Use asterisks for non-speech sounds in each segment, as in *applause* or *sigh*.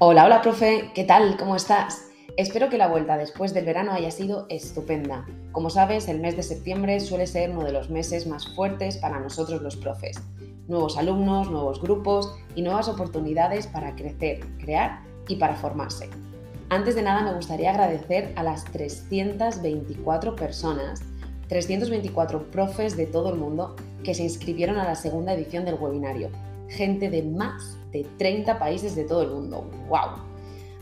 Hola, hola, profe, ¿qué tal? ¿Cómo estás? Espero que la vuelta después del verano haya sido estupenda. Como sabes, el mes de septiembre suele ser uno de los meses más fuertes para nosotros los profes. Nuevos alumnos, nuevos grupos y nuevas oportunidades para crecer, crear y para formarse. Antes de nada me gustaría agradecer a las 324 personas, 324 profes de todo el mundo que se inscribieron a la segunda edición del webinario. Gente de más de 30 países de todo el mundo. ¡Wow!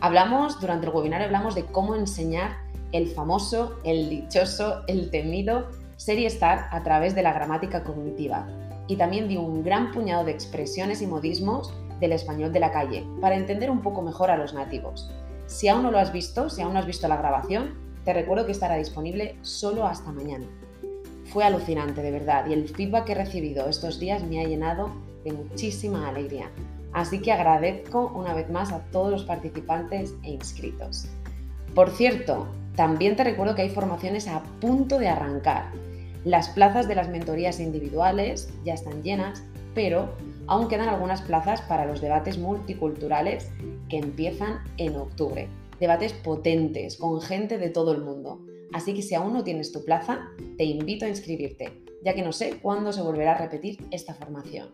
Hablamos, durante el webinario hablamos de cómo enseñar el famoso, el dichoso, el temido ser y estar a través de la gramática cognitiva. Y también di un gran puñado de expresiones y modismos del español de la calle para entender un poco mejor a los nativos. Si aún no lo has visto, si aún no has visto la grabación, te recuerdo que estará disponible solo hasta mañana. Fue alucinante, de verdad, y el feedback que he recibido estos días me ha llenado de muchísima alegría. Así que agradezco una vez más a todos los participantes e inscritos. Por cierto, también te recuerdo que hay formaciones a punto de arrancar. Las plazas de las mentorías individuales ya están llenas, pero aún quedan algunas plazas para los debates multiculturales que empiezan en octubre. Debates potentes, con gente de todo el mundo. Así que si aún no tienes tu plaza, te invito a inscribirte, ya que no sé cuándo se volverá a repetir esta formación.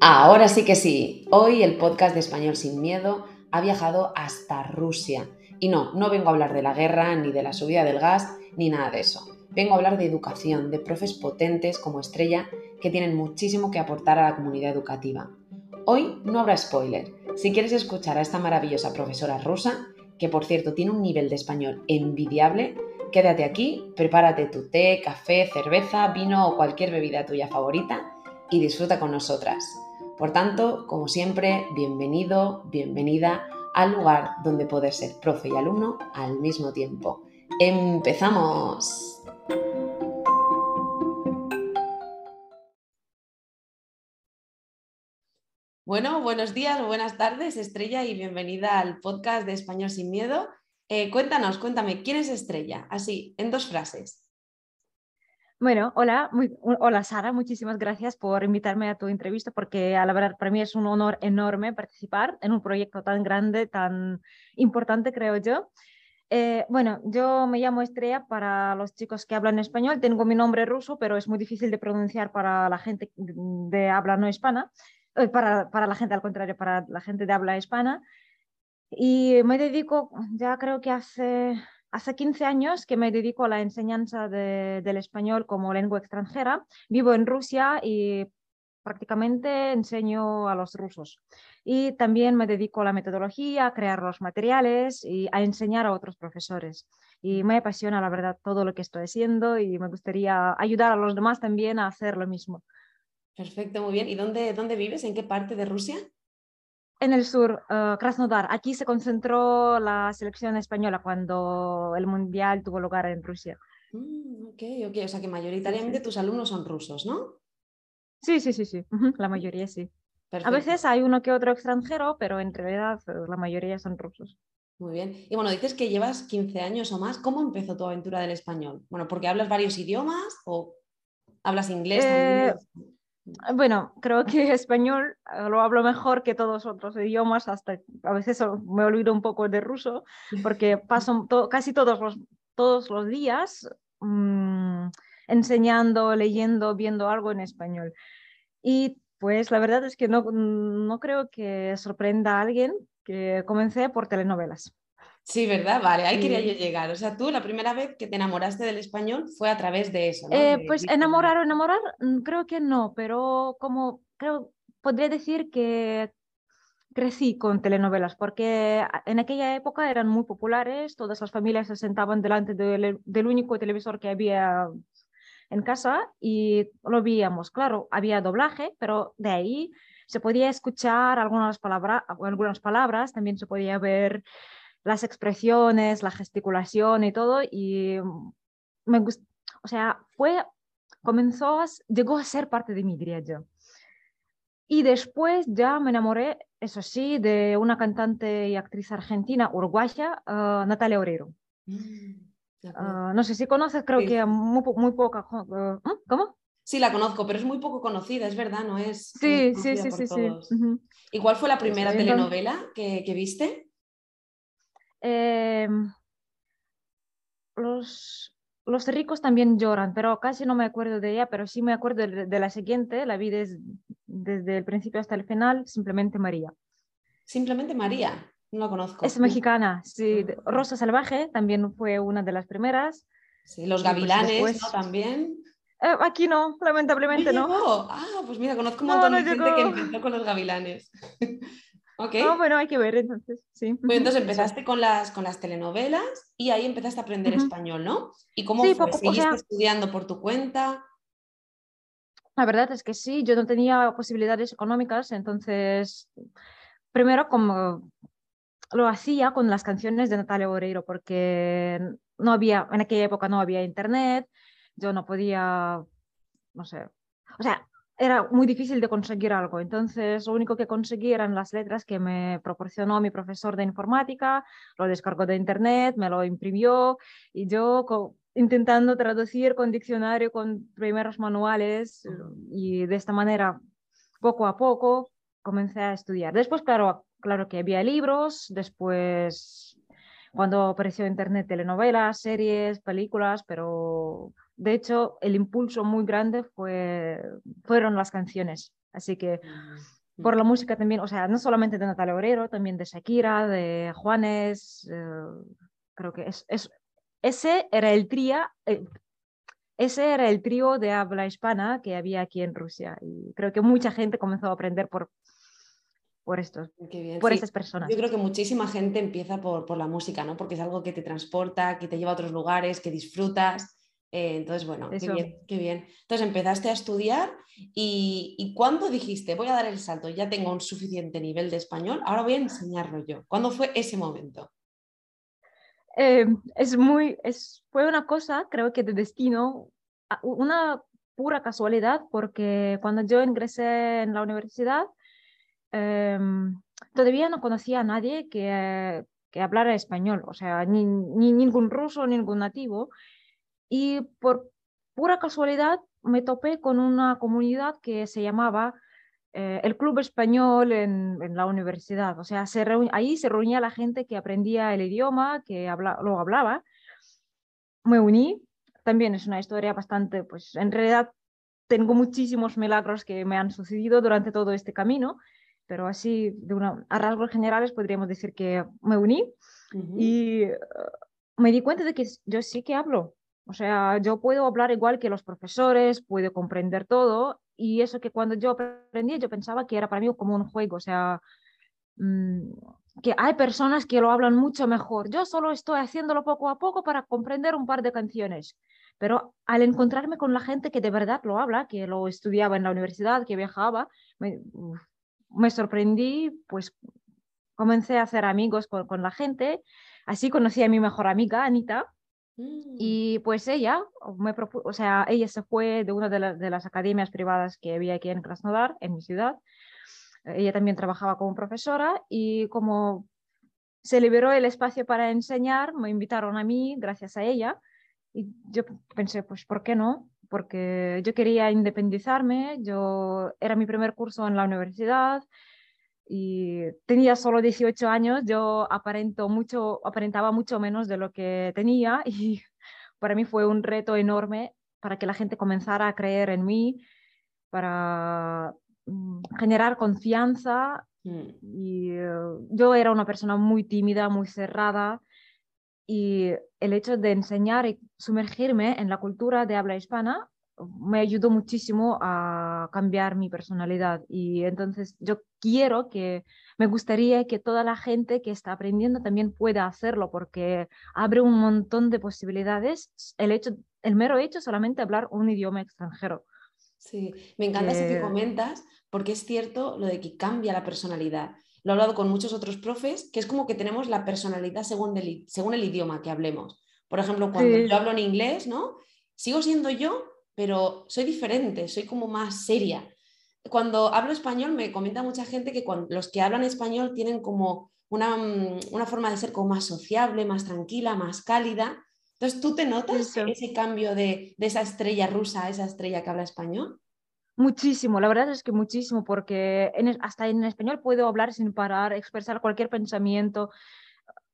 Ahora sí que sí, hoy el podcast de Español sin Miedo ha viajado hasta Rusia. Y no, no vengo a hablar de la guerra, ni de la subida del gas, ni nada de eso. Vengo a hablar de educación, de profes potentes como Estrella que tienen muchísimo que aportar a la comunidad educativa. Hoy no habrá spoiler. Si quieres escuchar a esta maravillosa profesora rusa, que por cierto tiene un nivel de español envidiable, quédate aquí, prepárate tu té, café, cerveza, vino o cualquier bebida tuya favorita y disfruta con nosotras. Por tanto, como siempre, bienvenido, bienvenida al lugar donde poder ser profe y alumno al mismo tiempo. ¡Empezamos! Bueno, buenos días buenas tardes, Estrella, y bienvenida al podcast de Español sin Miedo. Eh, cuéntanos, cuéntame, ¿quién es Estrella? Así, en dos frases. Bueno, hola, hola Sara, muchísimas gracias por invitarme a tu entrevista porque a la verdad para mí es un honor enorme participar en un proyecto tan grande, tan importante creo yo. Eh, bueno, yo me llamo Estrella para los chicos que hablan español, tengo mi nombre ruso, pero es muy difícil de pronunciar para la gente de habla no hispana, eh, para, para la gente al contrario, para la gente de habla hispana. Y me dedico, ya creo que hace Hace 15 años que me dedico a la enseñanza del español como lengua extranjera. Vivo en Rusia y prácticamente enseño a los rusos. Y también me dedico a la metodología, a crear los materiales y a enseñar a otros profesores. Y me apasiona, la verdad, todo lo que estoy haciendo y me gustaría ayudar a los demás también a hacer lo mismo. Perfecto, muy bien. ¿Y dónde, dónde vives? ¿En qué parte de Rusia? En el sur, uh, Krasnodar. Aquí se concentró la selección española cuando el mundial tuvo lugar en Rusia. Mm, ok, ok. O sea que mayoritariamente tus alumnos son rusos, ¿no? Sí, sí, sí, sí. La mayoría sí. A veces hay uno que otro extranjero, pero en realidad eh, la mayoría son rusos. Muy bien. Y bueno, dices que llevas 15 años o más. ¿Cómo empezó tu aventura del español? Bueno, porque hablas varios idiomas o hablas inglés eh, bueno, creo que *laughs* español eh, lo hablo mejor que todos otros idiomas, hasta a veces me olvido un poco de ruso, porque *laughs* paso casi todos los, todos los días mm, enseñando, leyendo, viendo algo en español. Y pues la verdad es que no, no creo que sorprenda a alguien que comencé por telenovelas. Sí, ¿verdad? Vale, ahí quería yo llegar. O sea, tú la primera vez que te enamoraste del español fue a través de eso, ¿no? Eh, pues enamorar o enamorar, mm, creo que no, pero como creo, podría decir que crecí con telenovelas, porque en aquella época eran muy populares, todas las familias se sentaban delante del, del único televisor que había en casa y lo veíamos. Claro, había doblaje, pero de ahí se podía escuchar algunas, palabras, algunas palabras, también se podía ver las expresiones, la gesticulación y todo, y me gustó, o sea, fue, comenzó, llegó a ser parte de mí, diría yo. Y después ya me enamoré, eso sí, de una cantante y actriz argentina, uruguaya, ah, Natalia Oreiro. Mm. Ah, no sé si conoces, creo que muy, muy poca. ¿Mm? ¿Cómo? Sí, la conozco, pero es muy poco conocida, es verdad, no es. Sí, sí, sí, sí, sí. ¿Y cuál fue la primera telenovela que, viste? Em, los, los ricos también lloran, pero casi no me acuerdo de ella, pero sí me acuerdo de, la siguiente, la vi desde el principio hasta el final, simplemente María. Simplemente María, no la conozco. Es mexicana, sí. Rosa Salvaje también fue una de las primeras. Sí, Los pues Gavilanes, ¿no? También. Eh, aquí no, lamentablemente no. Ah, pues mira, conozco un montón de gente que empezó con los gavilanes. *laughs* ok. No, bueno, hay que ver entonces, sí. Pues entonces empezaste con las, con las telenovelas y ahí empezaste a aprender español, ¿no? ¿Y cómo fue? ¿Seguiste estudiando por tu cuenta? La verdad es que sí, yo no tenía posibilidades económicas, entonces, primero como lo hacía con las canciones de Natalia Oreiro, porque no había, en aquella época no había internet, yo no podía, no sé, o sea, era muy difícil de conseguir algo. Entonces, lo único que conseguí eran las letras que me proporcionó mi profesor de informática, lo descargó de internet, me lo imprimió y yo intentando traducir con diccionario, con primeros manuales y de esta manera, poco a poco, comencé a estudiar. Después, claro, claro que había libros, después cuando apareció internet, telenovelas, series, películas, pero de hecho, el impulso muy grande fue, fueron las canciones. Así que mm, por la música también, o sea, no solamente de Natalia Obrero, también de Shakira, de Juanes, eh, creo que es, es, ese era el trío, eh, ese era el trío de habla hispana que había aquí en Rusia y creo que mucha gente comenzó a aprender por, por, estos, por estas personas. Yo creo que muchísima gente empieza por, por, la música, ¿no? Porque es algo que te transporta, que te lleva a otros lugares, que disfrutas. Eh, entonces, bueno, qué bien, qué bien. Entonces empezaste a estudiar y, y ¿cuándo dijiste, voy a dar el salto, ya tengo un suficiente nivel de español, ahora voy a enseñarlo yo? ¿Cuándo fue ese momento? Eh, es muy, es, fue una cosa, creo que de destino, una pura casualidad, porque cuando yo ingresé en la universidad, em, todavía no conocía a nadie que, que hablara español, o sea, ni, ni, ningún ruso, ningún nativo y por pura casualidad me topé con una comunidad que se llamaba eh, el Club Español en, la universidad. O sea, se ahí se reunía la gente que aprendía el idioma, que lo hablaba. Me uní. También es una historia bastante, pues en realidad tengo muchísimos milagros que me han sucedido durante todo este camino, pero así de una, a rasgos generales podríamos decir que me uní y eh, me di cuenta de que yo sí que hablo o sea, yo puedo hablar igual que los profesores, puedo comprender todo y eso que cuando yo aprendí yo pensaba que era para mí como un juego, o sea, mm, que hay personas que lo hablan mucho mejor. Yo solo estoy haciéndolo poco a poco para comprender un par de canciones, pero al encontrarme con la gente que de verdad lo habla, que lo estudiaba en la universidad, que viajaba, me, sorprendí, pues comencé a hacer amigos con la gente. Así conocí a mi mejor amiga, Anita, Mm. Y pues ella, me o sea, ella se fue de una de, de, las academias privadas que había aquí en Krasnodar, en mi ciudad. Ella también trabajaba como profesora y como se liberó el espacio para enseñar, me invitaron a mí gracias a ella. Y yo pensé, pues, ¿por qué no? Porque yo quería independizarme, yo era mi primer curso en la universidad, y tenía solo 18 años, yo aparento mucho, aparentaba mucho menos de lo que tenía *laughs* y para mí fue un reto enorme para que la gente comenzara a creer en mí, para mm, generar confianza. Mm. Y eh, yo era una persona muy tímida, muy cerrada y el hecho de enseñar y sumergirme en la cultura de habla hispana me ayudó muchísimo a cambiar mi personalidad y entonces yo quiero que, me gustaría que toda la gente que está aprendiendo también pueda hacerlo porque abre un montón de posibilidades el, hecho, el mero hecho solamente hablar un idioma extranjero. Sí, me encanta eso que comentas porque es cierto lo de que cambia la personalidad. Lo he hablado con muchos otros profes, que es como que tenemos la personalidad según el, según el idioma que hablemos. Por ejemplo, cuando yo hablo en inglés, ¿no? Sigo siendo yo, pero soy diferente, soy como más seria. Cuando hablo español me comenta mucha gente que los que hablan español tienen como una, mm, una, forma de ser como más sociable, más tranquila, más cálida. Entonces, ¿tú te notas ese cambio de, esa estrella rusa a esa estrella que habla español? Muchísimo, la verdad es que muchísimo, porque hasta en español puedo hablar sin parar, expresar cualquier pensamiento.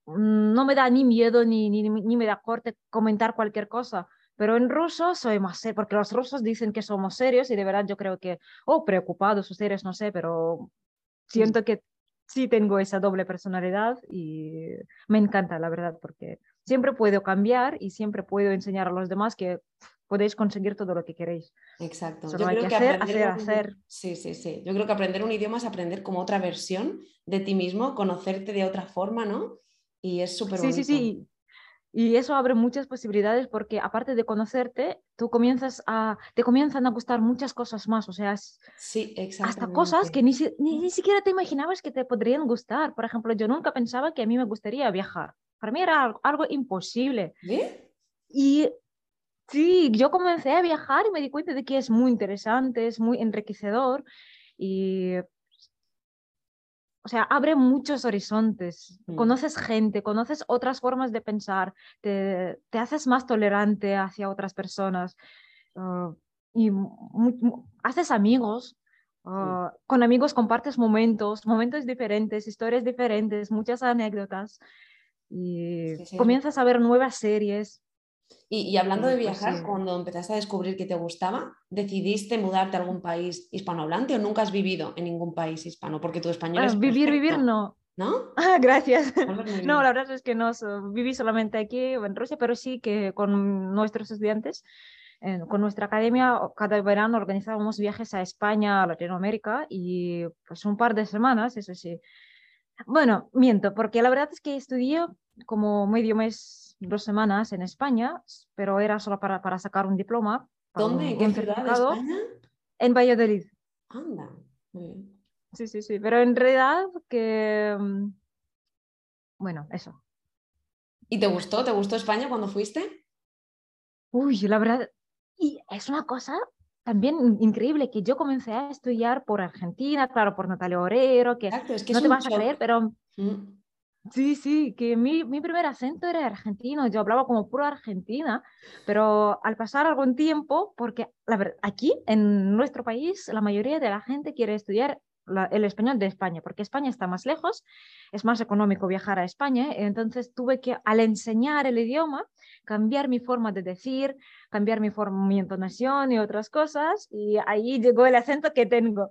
Mm, no me da ni miedo ni, ni, ni me da corte comentar cualquier cosa. Pero en ruso soy más serio, porque los rusos dicen que somos serios y de verdad yo creo que, o oh, preocupados o serios, no sé, pero siento que sí tengo esa doble personalidad y me encanta, la verdad, porque siempre puedo cambiar y siempre puedo enseñar a los demás que podéis conseguir todo lo que queréis. Exacto. Yo creo que, hacer, hacer, hacer. Sí, sí, sí. Yo creo que aprender un idioma es aprender como otra versión de ti mismo, conocerte de otra forma, ¿no? Y es súper Sí, sí, sí. Y eso abre muchas posibilidades porque aparte de conocerte, tú comienzas a, te comienzan a gustar muchas cosas más, o sea, sí, hasta cosas que ni, ni, siquiera te imaginabas que te podrían gustar. Por ejemplo, yo nunca pensaba que a mí me gustaría viajar. Para mí era algo, imposible. Y sí, yo comencé a viajar y me di cuenta de que es muy interesante, es muy enriquecedor y o sea, abre muchos horizontes, mm. conoces gente, conoces otras formas de pensar, te, te haces más tolerante hacia otras personas ah, y haces amigos. Ah, con amigos compartes momentos, momentos diferentes, historias diferentes, muchas anécdotas y comienzas a ver nuevas series. Y, hablando de pues viajar, cuando empezaste a descubrir que te gustaba, ¿decidiste mudarte a algún país hispanohablante o nunca has vivido en ningún país hispano? Porque tu español es. Vivir, vivir no. ¿No? *laughs* Ah, gracias. No, la verdad es que no viví solamente aquí en Rusia, pero sí que con nuestros estudiantes, con nuestra academia, cada verano organizábamos viajes a España, a Latinoamérica y pues un par de semanas, eso sí. Bueno, miento, porque la verdad es que estudié como medio mes dos semanas en España, pero era solo para, para sacar un diploma. ¿Dónde? ¿En qué ciudad de España? En Valladolid. Anda. Sí, sí, sí, pero en realidad que... Mm, bueno, eso. ¿Y te gustó? ¿Te gustó España cuando fuiste? Uy, la verdad, y es una cosa también increíble que yo comencé a estudiar por Argentina, claro, por Natalia Orero, que, es que no te vas a creer, pero mm. Sí, sí, que mi, mi, primer acento era argentino, yo hablaba como puro argentina, pero al pasar algún tiempo, porque la verdad, aquí en nuestro país la mayoría de la gente quiere estudiar el español de España, porque España está más lejos, es más económico viajar a España, entonces tuve que al enseñar el idioma cambiar mi forma de decir, cambiar mi, forma, mi entonación y otras cosas, y ahí llegó el acento que tengo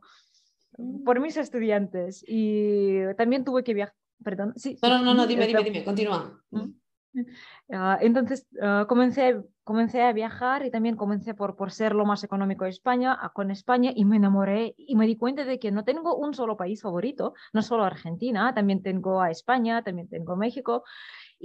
por mis estudiantes. Y también tuve que viajar perdón. Sí, no, no, no, dime, dime, dime, continúa. Ah, entonces ah, comencé, comencé a viajar y también comencé por, por ser lo más económico de España, con España y me enamoré y me di cuenta de que no tengo un solo país favorito, no solo Argentina, también tengo a España, también tengo México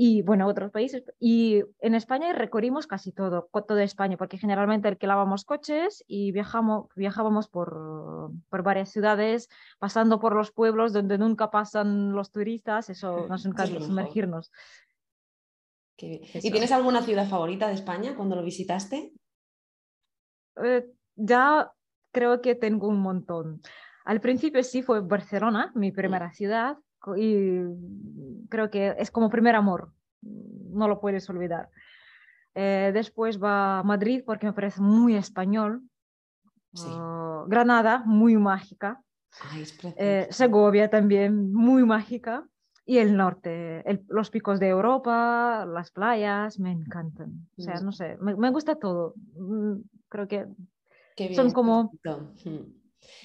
y bueno, otros países. Y en España recorrimos casi todo, toda España, porque generalmente alquilábamos coches y viajamos, viajábamos por, por varias ciudades, pasando por los pueblos donde nunca pasan los turistas, eso nos encanta sumergirnos. ¿Y tienes alguna ciudad favorita de España cuando lo visitaste? Eh, ya creo que tengo un montón. Al principio sí fue Barcelona, mi primera ciudad, y creo que es como primer amor, no lo puedes olvidar. Eh, después va Madrid porque me parece muy español. Ah, Granada, muy mágica. Eh, Segovia también, muy mágica. Y el norte, los picos de Europa, las playas, me encantan. O sea, no sé, me, gusta todo. Mm, creo que son como...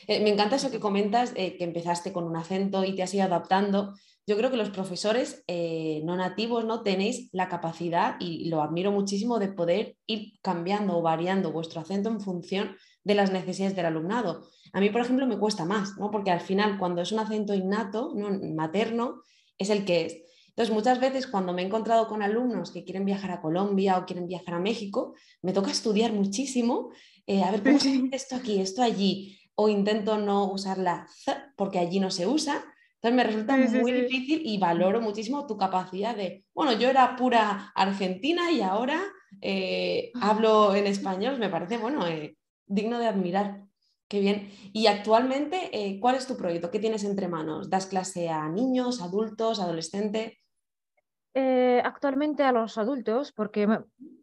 Eh, me encanta eso que comentas, eh, que empezaste con un acento y te has ido adaptando. Yo creo que los profesores eh, no nativos no tenéis la capacidad, y lo admiro muchísimo, de poder ir cambiando o variando vuestro acento en función de las necesidades del alumnado. A mí, por ejemplo, me cuesta más, ¿no? porque al final cuando es un acento innato, materno, es el que es. Entonces, muchas veces cuando me he encontrado con alumnos que quieren viajar a Colombia o quieren viajar a México, me toca estudiar muchísimo, a ver cómo se dice esto aquí, esto allí, o intento no usar la Z porque allí no se usa. Entonces me resulta muy difícil y valoro muchísimo tu capacidad de, bueno, yo era pura argentina y ahora eh, hablo en español, me parece, bueno, eh, digno de admirar. Qué bien. Y actualmente, eh, ¿cuál es tu proyecto? ¿Qué tienes entre manos? ¿Das clase a niños, adultos, adolescentes? Eh, actualmente a los adultos, porque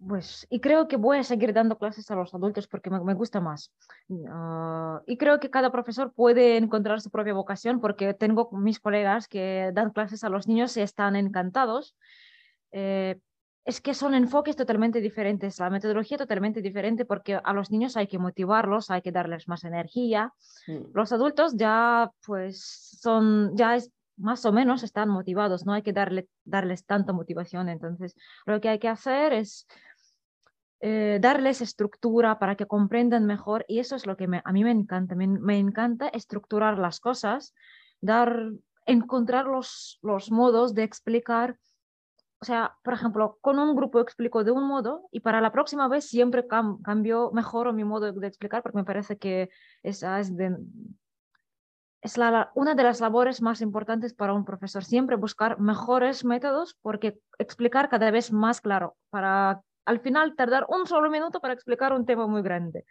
pues, y creo que voy a seguir dando clases a los adultos porque me, gusta más. Ah, y creo que cada profesor puede encontrar su propia vocación porque tengo mis colegas que dan clases a los niños y están encantados. Eh, es que son enfoques totalmente diferentes, la metodología totalmente diferente porque a los niños hay que motivarlos, hay que darles más energía. Mm. Los adultos ya pues son, ya es, más o menos están motivados, no hay que darle, darles tanta motivación. Entonces, lo que hay que hacer es eh, darles estructura para que comprendan mejor y eso es lo que a mí me encanta. Me, encanta estructurar las cosas, dar, encontrar los, los modos de explicar. O sea, por ejemplo, con un grupo explico de un modo y para la próxima vez siempre cambio, mejoro mi modo de explicar porque me parece que esa es de, es una de las labores más importantes para un profesor, siempre buscar mejores métodos porque explicar cada vez más claro, para al final tardar un solo minuto para explicar un tema muy grande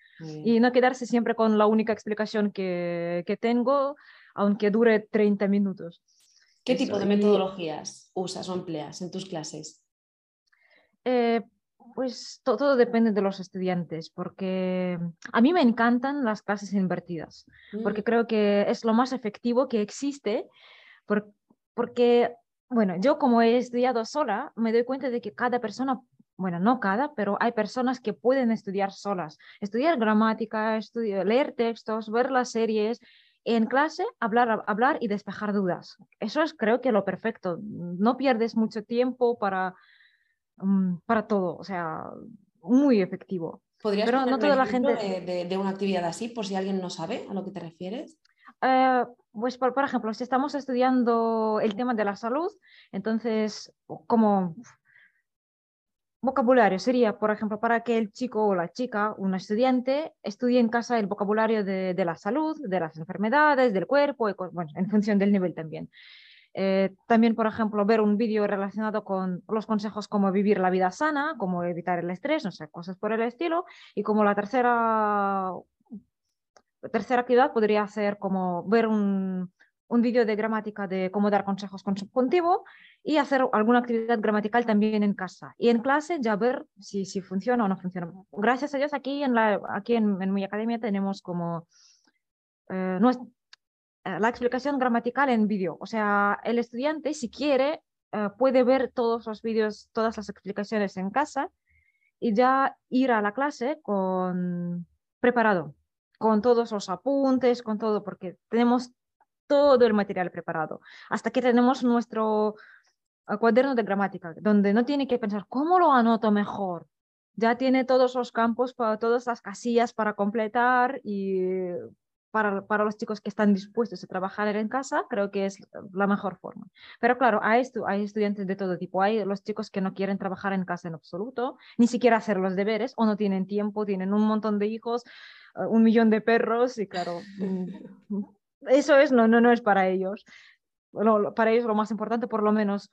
y no quedarse siempre con la única explicación que, que tengo, aunque dure 30 minutos. ¿Qué tipo de metodologías usas o empleas en tus clases? Eh, pues todo, depende de los estudiantes, porque a mí me encantan las clases invertidas, porque mm. creo que es lo más efectivo que existe, porque, bueno, yo como he estudiado sola, me doy cuenta de que cada persona, bueno, no cada, pero hay personas que pueden estudiar solas, estudiar gramática, estudiar, leer textos, ver las series, en clase hablar, hablar y despejar dudas. Eso es creo que lo perfecto. No pierdes mucho tiempo para Mm, para todo, o sea, muy efectivo. ¿Podrías Pero no toda la gente de, una actividad así, por si alguien no sabe a lo que te refieres? Eh, pues por, por, ejemplo, si estamos estudiando el tema de la salud, entonces como vocabulario sería, por ejemplo, para que el chico o la chica, un estudiante, estudie en casa el vocabulario de, de la salud, de las enfermedades, del cuerpo, bueno, en función del nivel también. Eh, también, por ejemplo, ver un vídeo relacionado con los consejos como vivir la vida sana, cómo evitar el estrés, no sé, cosas por el estilo. Y como la tercera, tercera actividad podría ser como ver un, un vídeo de gramática de cómo dar consejos con subjuntivo y hacer alguna actividad gramatical también en casa. Y en clase ya ver si, si funciona o no funciona. Gracias a Dios aquí en, la, aquí en, mi academia tenemos como... Eh, la explicación gramatical en vídeo. O sea, el estudiante, si quiere, eh, puede ver todos los vídeos, todas las explicaciones en casa y ya ir a la clase con preparado, con todos los apuntes, con todo, porque tenemos todo el material preparado. Hasta que tenemos nuestro eh, cuaderno de gramática, donde no tiene que pensar, ¿cómo lo anoto mejor? Ya tiene todos los campos, todas las casillas para completar y para, para, los chicos que están dispuestos a trabajar en casa, creo que es la mejor forma. Pero claro, hay, estu hay estudiantes de todo tipo. Hay los chicos que no quieren trabajar en casa en absoluto, ni siquiera hacer los deberes, o no tienen tiempo, tienen un montón de hijos, eh, un millón de perros, y claro, mm, eso es, no, no, no es para ellos. para ellos lo más importante, por lo menos,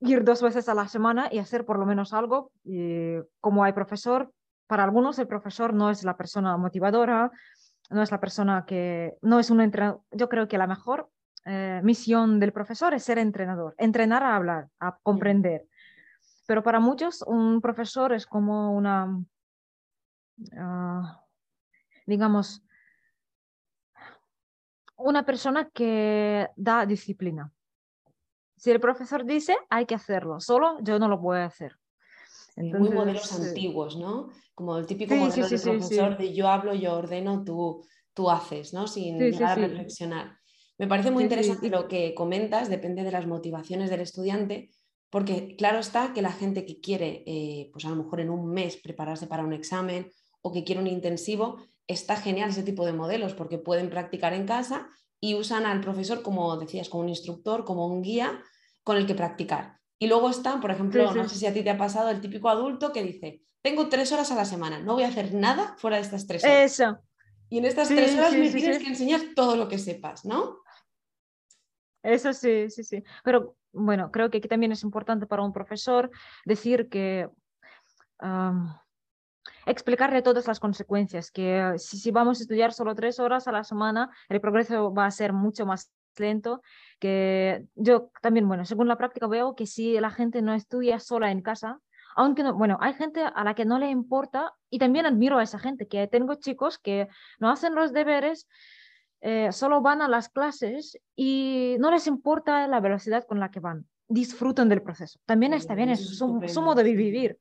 ir dos veces a la semana y hacer por lo menos algo. Y como hay profesor, para algunos el profesor no es la persona motivadora, no es la persona que, no es un entrenador. Yo creo que la mejor eh, misión del profesor es ser entrenador, entrenar a hablar, a comprender. Pero para muchos un profesor es como una, ah, digamos, una persona que da disciplina. Si el profesor dice, hay que hacerlo, solo yo no lo a hacer. Muy modelos antiguos, ¿no? Como el típico modelo del profesor de yo hablo, yo ordeno, tú, tú haces, ¿no? Sin llegar a reflexionar. Me parece muy interesante lo que comentas, depende de las motivaciones del estudiante, porque claro está que la gente que quiere, eh, pues a lo mejor en un mes prepararse para un examen o que quiere un intensivo, está genial ese tipo de modelos porque pueden practicar en casa y usan al profesor, como decías, como un instructor, como un guía con el que practicar. Y luego está, por ejemplo, no sé si a ti te ha pasado el típico adulto que dice, tengo tres horas a la semana, no voy a hacer nada fuera de estas tres horas. Eso. Y en estas tres horas me tienes que enseñar todo lo que sepas, ¿no? Eso sí, sí, sí. Pero bueno, creo que aquí también es importante para un profesor decir que explicarle todas las consecuencias, que si, si, vamos a estudiar solo tres horas a la semana, el progreso va a ser mucho más lento, que yo también, bueno, según la práctica veo que si la gente no estudia sola en casa, aunque no, bueno, hay gente a la que no le importa y también admiro a esa gente, que tengo chicos que no hacen los deberes, eh, solo van a las clases y no les importa la velocidad con la que van, disfrutan del proceso. También está bien, es su, modo de vivir.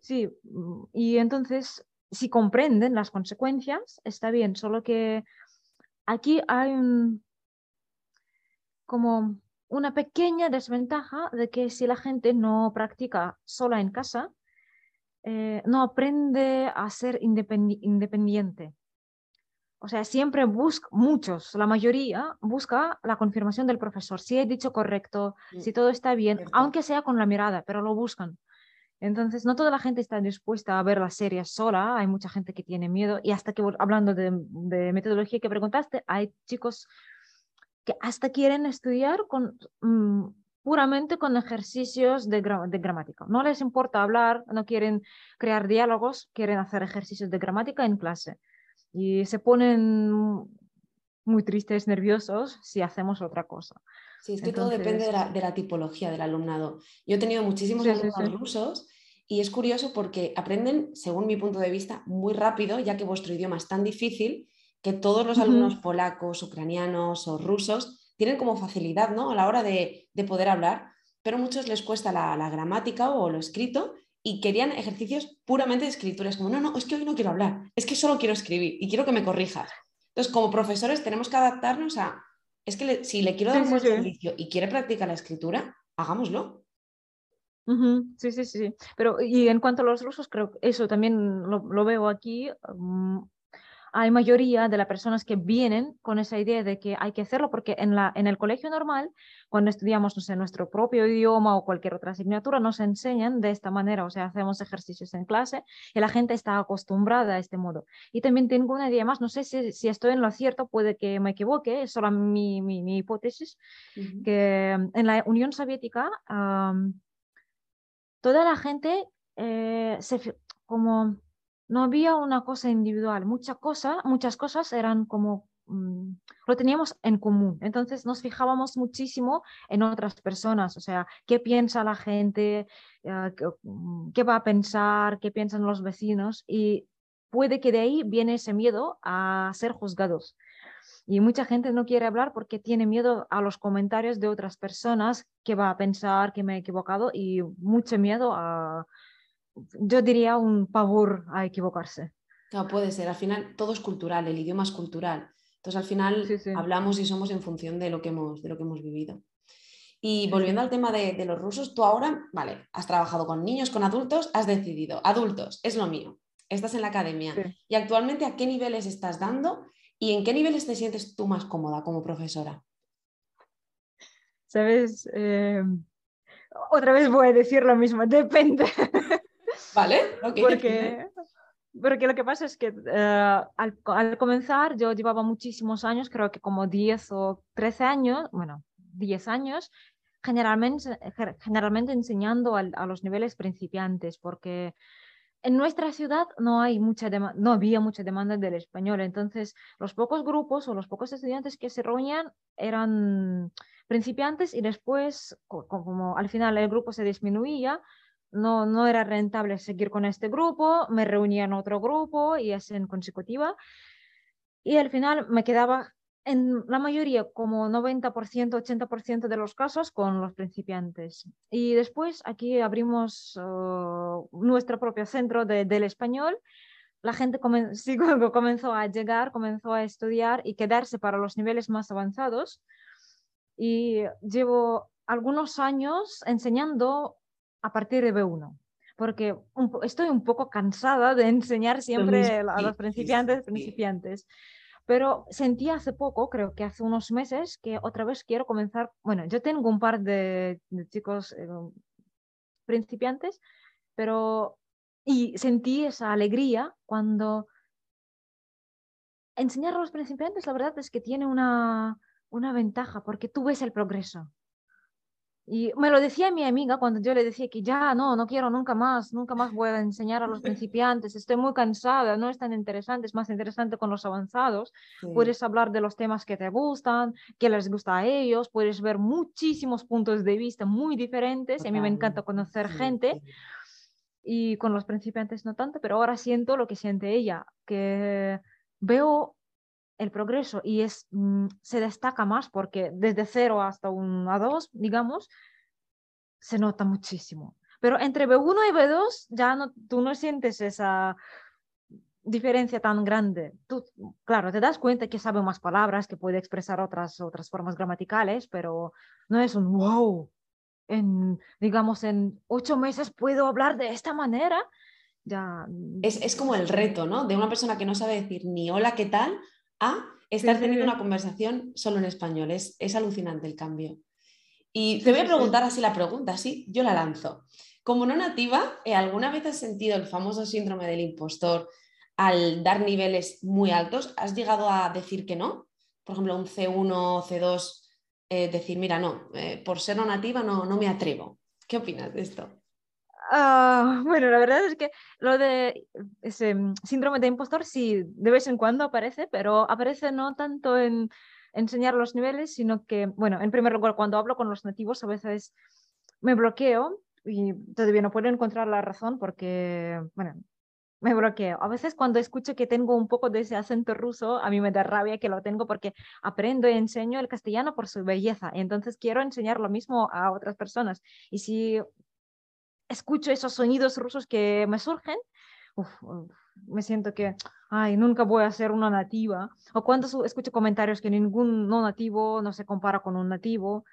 Sí, mm, y entonces, si comprenden las consecuencias, está bien, solo que aquí hay un, como una pequeña desventaja de que si la gente no practica sola en casa, eh, no aprende a ser independiente. O sea, siempre busca, muchos, la mayoría, busca la confirmación del profesor. Si he dicho correcto, mm, si todo está bien, aunque sea con la mirada, pero lo buscan. Entonces, no toda la gente está dispuesta a ver la serie sola, hay mucha gente que tiene miedo. Y hasta que, hablando de, metodología que preguntaste, hay chicos que hasta quieren estudiar con, mm, puramente con ejercicios de, de, gramática. No les importa hablar, no quieren crear diálogos, quieren hacer ejercicios de gramática en clase. Y se ponen muy tristes, nerviosos si hacemos otra cosa. Sí, es que todo depende de la, tipología del alumnado. Yo he tenido muchísimos alumnos rusos y es curioso porque aprenden, según mi punto de vista, muy rápido, ya que vuestro idioma es tan difícil que todos los alumnos polacos, ucranianos o rusos tienen como facilidad ¿no? a la hora de, poder hablar, pero a muchos les cuesta la, la, gramática o lo escrito y querían ejercicios puramente de escritura. Es como, no, no, es que hoy no quiero hablar, es que solo quiero escribir y quiero que me corrijas. Entonces, como profesores tenemos que adaptarnos a es que si le quiero dar un buen servicio y quiere practicar la escritura, hagámoslo. Sí, sí, sí. Pero y en cuanto a los rusos, creo que eso también lo, veo aquí. Mm, hay mayoría de las personas que vienen con esa idea de que hay que hacerlo porque en, la, en el colegio normal, cuando estudiamos no sé, nuestro propio idioma o cualquier otra asignatura, nos enseñan de esta manera, o sea, hacemos ejercicios en clase y la gente está acostumbrada a este modo. Y también tengo una idea más, no sé si, si estoy en lo cierto, puede que me equivoque, es solo mi, mi, hipótesis, que en la Unión Soviética toda la gente eh, se, como no había una cosa individual, mucha cosa, muchas cosas eran como mm, lo teníamos en común. Entonces nos fijábamos muchísimo en otras personas, o sea, qué piensa la gente, eh, mm, qué, va a pensar, qué piensan los vecinos y puede que de ahí viene ese miedo a ser juzgados. Y mucha gente no quiere hablar porque tiene miedo a los comentarios de otras personas, qué va a pensar, que me he equivocado y mucho miedo a, yo diría un pavor a equivocarse. No, puede ser. Al final todo es cultural, el idioma es cultural. Entonces al final hablamos y somos en función de lo que hemos, de lo que hemos vivido. Y volviendo al tema de, los rusos, tú ahora, vale, has trabajado con niños, con adultos, has decidido, adultos, es lo mío, estás en la academia. ¿Y actualmente a qué niveles estás dando y en qué niveles te sientes tú más cómoda como profesora? Sabes, eh, otra vez voy a decir lo mismo, *laughs* depende. Vale, Porque, porque lo que pasa es que eh, al, comenzar yo llevaba muchísimos años, creo que como 10 o 13 años, bueno, 10 años, generalmente, generalmente enseñando a, los niveles principiantes, porque en nuestra ciudad no, hay mucha no había mucha demanda del español, entonces los pocos grupos o los pocos estudiantes que se reunían eran principiantes y después, como al final el grupo se disminuía, no, no era rentable seguir con este grupo, me reunía en otro grupo y así en consecutiva. Y al final me quedaba en la mayoría, como 90%, 80% de los casos, con los principiantes. Y después aquí abrimos oh, nuestro propio centro del español. La gente *laughs* comenzó a llegar, comenzó a estudiar y quedarse para los niveles más avanzados. Y llevo algunos años enseñando a partir de B1, porque estoy un poco cansada de enseñar siempre a los principiantes, principiantes. Pero sentí hace poco, creo que hace unos meses, que otra vez quiero comenzar. Bueno, yo tengo un par de, chicos eh, principiantes, pero. Y sentí esa alegría cuando. Enseñar a los principiantes, la verdad es que tiene una, una ventaja, porque tú ves el progreso Y me lo decía mi amiga cuando yo le decía que ya, no, no quiero nunca más, nunca más voy a enseñar a los *laughs* principiantes, estoy muy cansada, no es tan interesante, es más interesante con los avanzados. Puedes hablar de los temas que te gustan, que les gusta a ellos, puedes ver muchísimos puntos de vista muy diferentes. a mí me encanta conocer gente y con los principiantes no tanto, pero ahora siento lo que siente ella, que veo el progreso y es, mm, se destaca más porque desde cero hasta un A2, digamos, se nota muchísimo. Pero entre B1 y B2 ya no, tú no sientes esa diferencia tan grande. Tú, claro, te das cuenta que sabe más palabras, que puede expresar otras, otras formas gramaticales, pero no es un wow. En, digamos, en ocho meses puedo hablar de esta manera. Ya... Es, es como el reto, ¿no? De una persona que no sabe decir ni hola, ¿qué tal? A estar teniendo una conversación solo en español. Es, es alucinante el cambio. Y te voy a preguntar así la pregunta, sí, yo la lanzo. Como no nativa, ¿eh, ¿alguna vez has sentido el famoso síndrome del impostor al dar niveles muy altos? ¿Has llegado a decir que no? Por ejemplo, un C1 o C2, eh, decir, mira, no, eh, por ser no nativa no, no me atrevo. ¿Qué opinas de esto? Ah, bueno, la verdad es que lo de ese mm, síndrome de impostor sí, de vez en cuando aparece, pero aparece no tanto en enseñar los niveles, sino que, bueno, en primer lugar, cuando hablo con los nativos a veces me bloqueo y todavía no puedo encontrar la razón porque, bueno, me bloqueo. A veces cuando escucho que tengo un poco de ese acento ruso, a mí me da rabia que lo tengo porque aprendo y enseño el castellano por su belleza y entonces quiero enseñar lo mismo a otras personas. Y si escucho esos sonidos rusos que me surgen, me siento que, ay, nunca voy a ser una nativa. O cuando escucho comentarios que ningún no nativo no se compara con un nativo.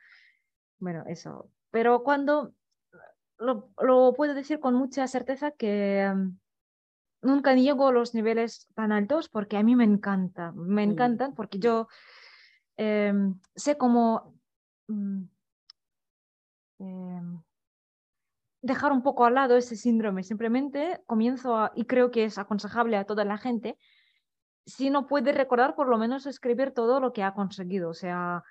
Bueno, eso. Pero cuando lo, lo puedo decir con mucha certeza que mm, nunca llego a los niveles tan altos porque a mí me encanta, me encantan porque yo em, sé cómo... Em, dejar un poco al lado ese síndrome. Simplemente comienzo y creo que es aconsejable a toda la gente, si no puede recordar, por lo menos escribir todo lo que ha conseguido. O sea,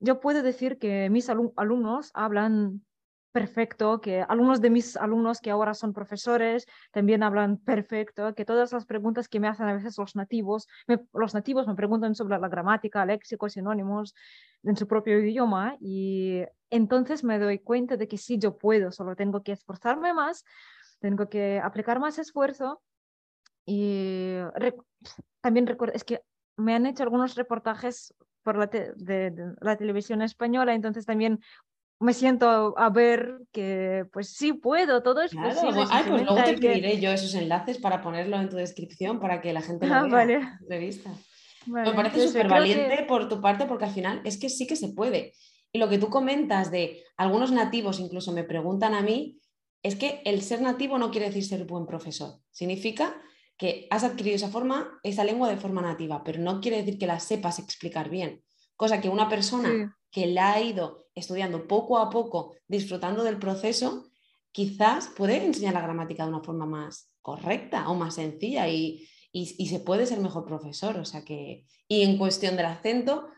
yo puedo decir que mis alumnos hablan perfecto, que algunos de mis alumnos que ahora son profesores también hablan perfecto, que todas las preguntas que me hacen a veces los nativos, los nativos me preguntan sobre la gramática, léxicos, sinónimos en su propio idioma y entonces me doy cuenta de que sí, yo puedo, solo tengo que esforzarme más, tengo que aplicar más esfuerzo y también recuerdo, es que me han hecho algunos reportajes por la, de, la televisión española, entonces también me siento a ver que pues sí puedo, todo es posible. Ay, pues luego te pediré yo esos enlaces para ponerlo en tu descripción para que la gente lo ah, vea vale. entrevista. me parece súper valiente por tu parte porque al final es que sí que se puede. Y lo que tú comentas de algunos nativos incluso me preguntan a mí, es que el ser nativo no quiere decir ser buen profesor. Significa que has adquirido esa forma, esa lengua de forma nativa, pero no quiere decir que la sepas explicar bien. Cosa que una persona que la ha ido estudiando poco a poco, disfrutando del proceso, quizás puede enseñar la gramática de una forma más correcta o más sencilla y, se puede ser mejor profesor. O sea que, y en cuestión del acento,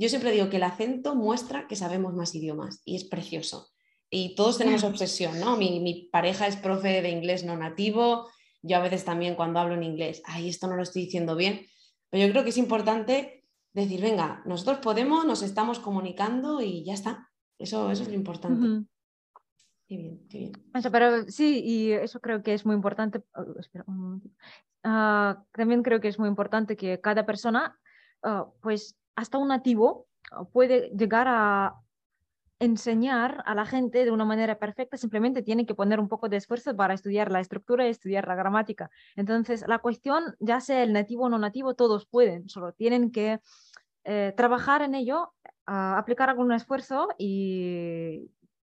yo siempre digo que el acento muestra que sabemos más idiomas y es precioso. Y todos tenemos *laughs* obsesión, ¿no? Mi, mi pareja es profe de inglés no nativo, yo a veces también cuando hablo en inglés, ay, esto no lo estoy diciendo bien, pero yo creo que es importante decir, venga, nosotros podemos, nos estamos comunicando y ya está. Eso, eso es lo importante. Qué bien, qué bien. pero sí, y eso creo que es muy importante. Oh, espera ah, también creo que es muy importante que cada persona, ah, pues hasta un nativo, ah, puede llegar a enseñar a la gente de una manera perfecta, simplemente tiene que poner un poco de esfuerzo para estudiar la estructura y estudiar la gramática. Entonces, la cuestión, ya sea el nativo o no nativo, todos pueden, solo tienen que eh, trabajar en ello, aplicar algún esfuerzo y,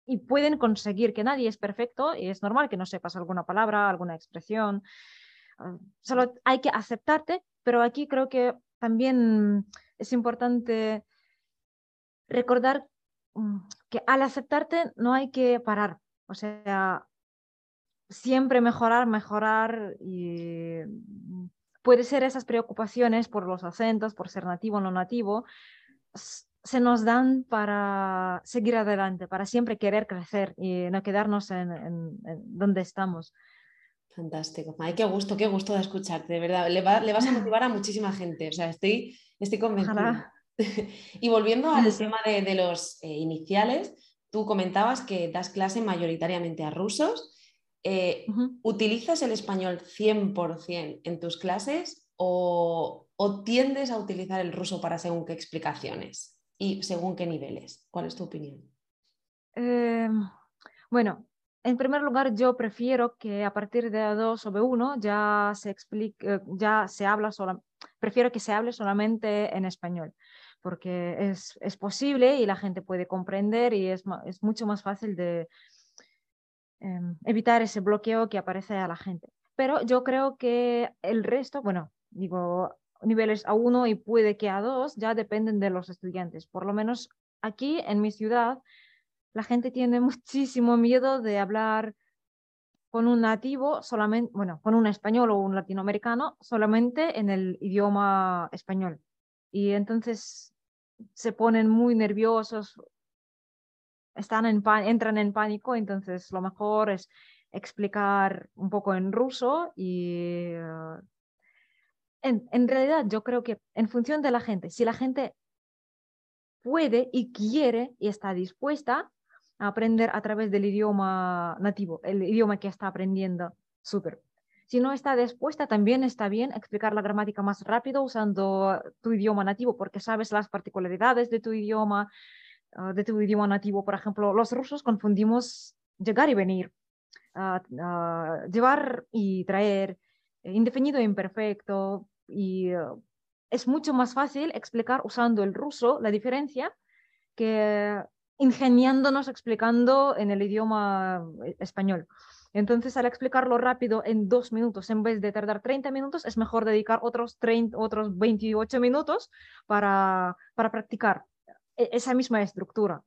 y pueden conseguir que nadie es perfecto y es normal que no sepas alguna palabra, alguna expresión. Ah, solo hay que aceptarte, pero aquí creo que también es importante recordar Mm, que al aceptarte no hay que parar, o sea, siempre mejorar, mejorar y puede ser esas preocupaciones por los acentos, por ser nativo o no nativo, se nos dan para seguir adelante, para siempre querer crecer y no quedarnos en, donde estamos. Fantástico. Ay, qué gusto, qué gusto de escucharte, de verdad. Le, vas a *laughs* motivar a muchísima gente. O sea, estoy, estoy convencida. *laughs* y volviendo al tema de, los eh, iniciales, tú comentabas que das clase mayoritariamente a rusos. Eh, ¿Utilizas el español 100% en tus clases o, tiendes a utilizar el ruso para según qué explicaciones y según qué niveles? ¿Cuál es tu opinión? Em, bueno, en primer lugar, yo prefiero que a partir de A2 o B1 ya se explique, ya se habla solo, prefiero que se hable solamente en español, porque es, es posible y la gente puede comprender y es, es mucho más fácil de em, evitar ese bloqueo que aparece a la gente. Pero yo creo que el resto, bueno, digo, niveles A1 y puede que A2 ya dependen de los estudiantes. Por lo menos aquí en mi ciudad, la gente tiene *laughs* muchísimo miedo de hablar con un nativo solamente, bueno, con un español o un latinoamericano solamente en el idioma español. Y entonces se ponen muy nerviosos, están en entran en pánico, entonces lo mejor es explicar un poco en ruso y en, en, realidad yo creo que en función de la gente, si la gente puede y quiere y está dispuesta, aprender a través del idioma nativo, el idioma que está aprendiendo. Súper. Si no está dispuesta, también está bien explicar la gramática más rápido usando tu idioma nativo, porque sabes las particularidades de tu idioma, ah, de tu idioma nativo. Por ejemplo, los rusos confundimos llegar y venir, ah, llevar y traer, eh, indefinido e imperfecto. Y es mucho más fácil explicar usando el ruso la diferencia que ingeniándonos explicando en el idioma eh, español. Entonces, al explicarlo rápido en dos minutos, en vez de tardar 30 minutos, es mejor dedicar otros, 30, otros 28 minutos para, para practicar e-, esa misma estructura.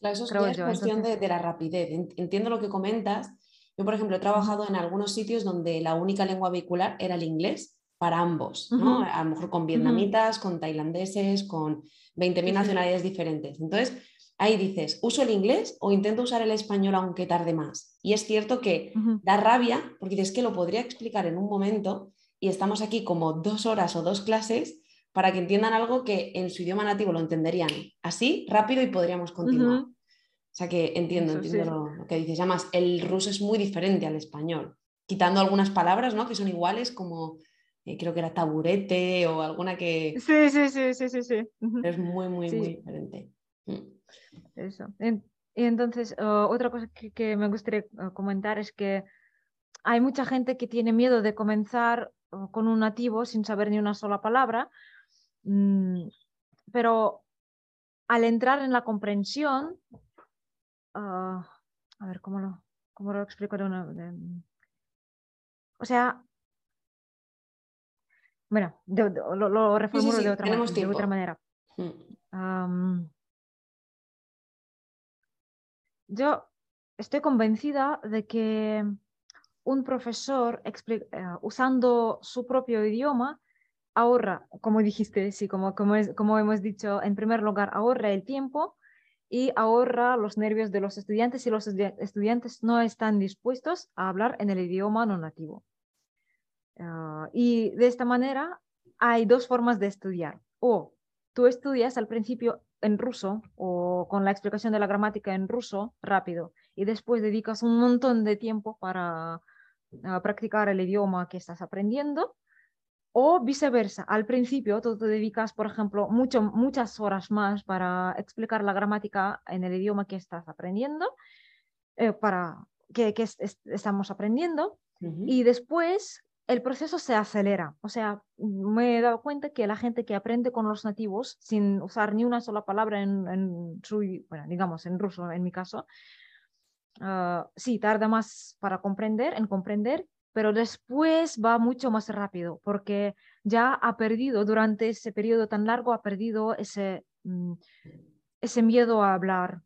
Claro, eso es cuestión de, de, la rapidez. Entiendo lo que comentas. Yo, por ejemplo, he trabajado en algunos sitios donde la única lengua vehicular era el inglés para ambos, ¿no? A lo mejor con vietnamitas, con tailandeses, con 20.000 nacionalidades diferentes. Entonces, ahí dices, ¿uso el inglés o intento usar el español aunque tarde más? Y es cierto que da rabia porque dices que lo podría explicar en un momento y estamos aquí como dos horas o dos clases para que entiendan algo que en su idioma nativo lo entenderían así, rápido y podríamos continuar. O sea que entiendo, entiendo lo, que dices. Además, el ruso es muy diferente al español, quitando algunas palabras ¿no? que son iguales como... Eh, creo que era taburete o alguna que... Sí, sí, sí, sí, sí. sí. Es muy, muy, muy diferente. Mm. Eso. y entonces, otra cosa que, me gustaría comentar es que hay mucha gente que tiene miedo de comenzar con un nativo sin saber ni una sola palabra, mm, pero al entrar en la comprensión, a ver, ¿cómo lo, cómo lo explico de una... o sea, bueno, lo, reformulo de, otra, de, otra, manera. Mm. Yo estoy convencida de que un profesor eh, usando su propio idioma ahorra, como dijiste, sí, como, como, es, como hemos dicho, en primer lugar, ahorra el tiempo y ahorra los nervios de los estudiantes si los estudiantes no están dispuestos a hablar en el idioma no nativo. Ah, y de esta manera hay dos formas de estudiar. O tú estudias al principio en ruso o con la explicación de la gramática en ruso rápido y después dedicas un montón de tiempo para ah, practicar el idioma que estás aprendiendo o viceversa. Al principio tú te dedicas, por ejemplo, mucho, muchas horas más para explicar la gramática en el idioma que estás aprendiendo, eh, para que, estamos aprendiendo, y después el proceso se acelera. O sea, me he dado cuenta que la gente que aprende con los nativos sin usar ni una sola palabra en, su, bueno, digamos, en ruso, en mi caso, ah, sí, tarda más para comprender, en comprender, pero después va mucho más rápido porque ya ha perdido, durante ese periodo tan largo, ha perdido ese, mm, ese miedo a hablar,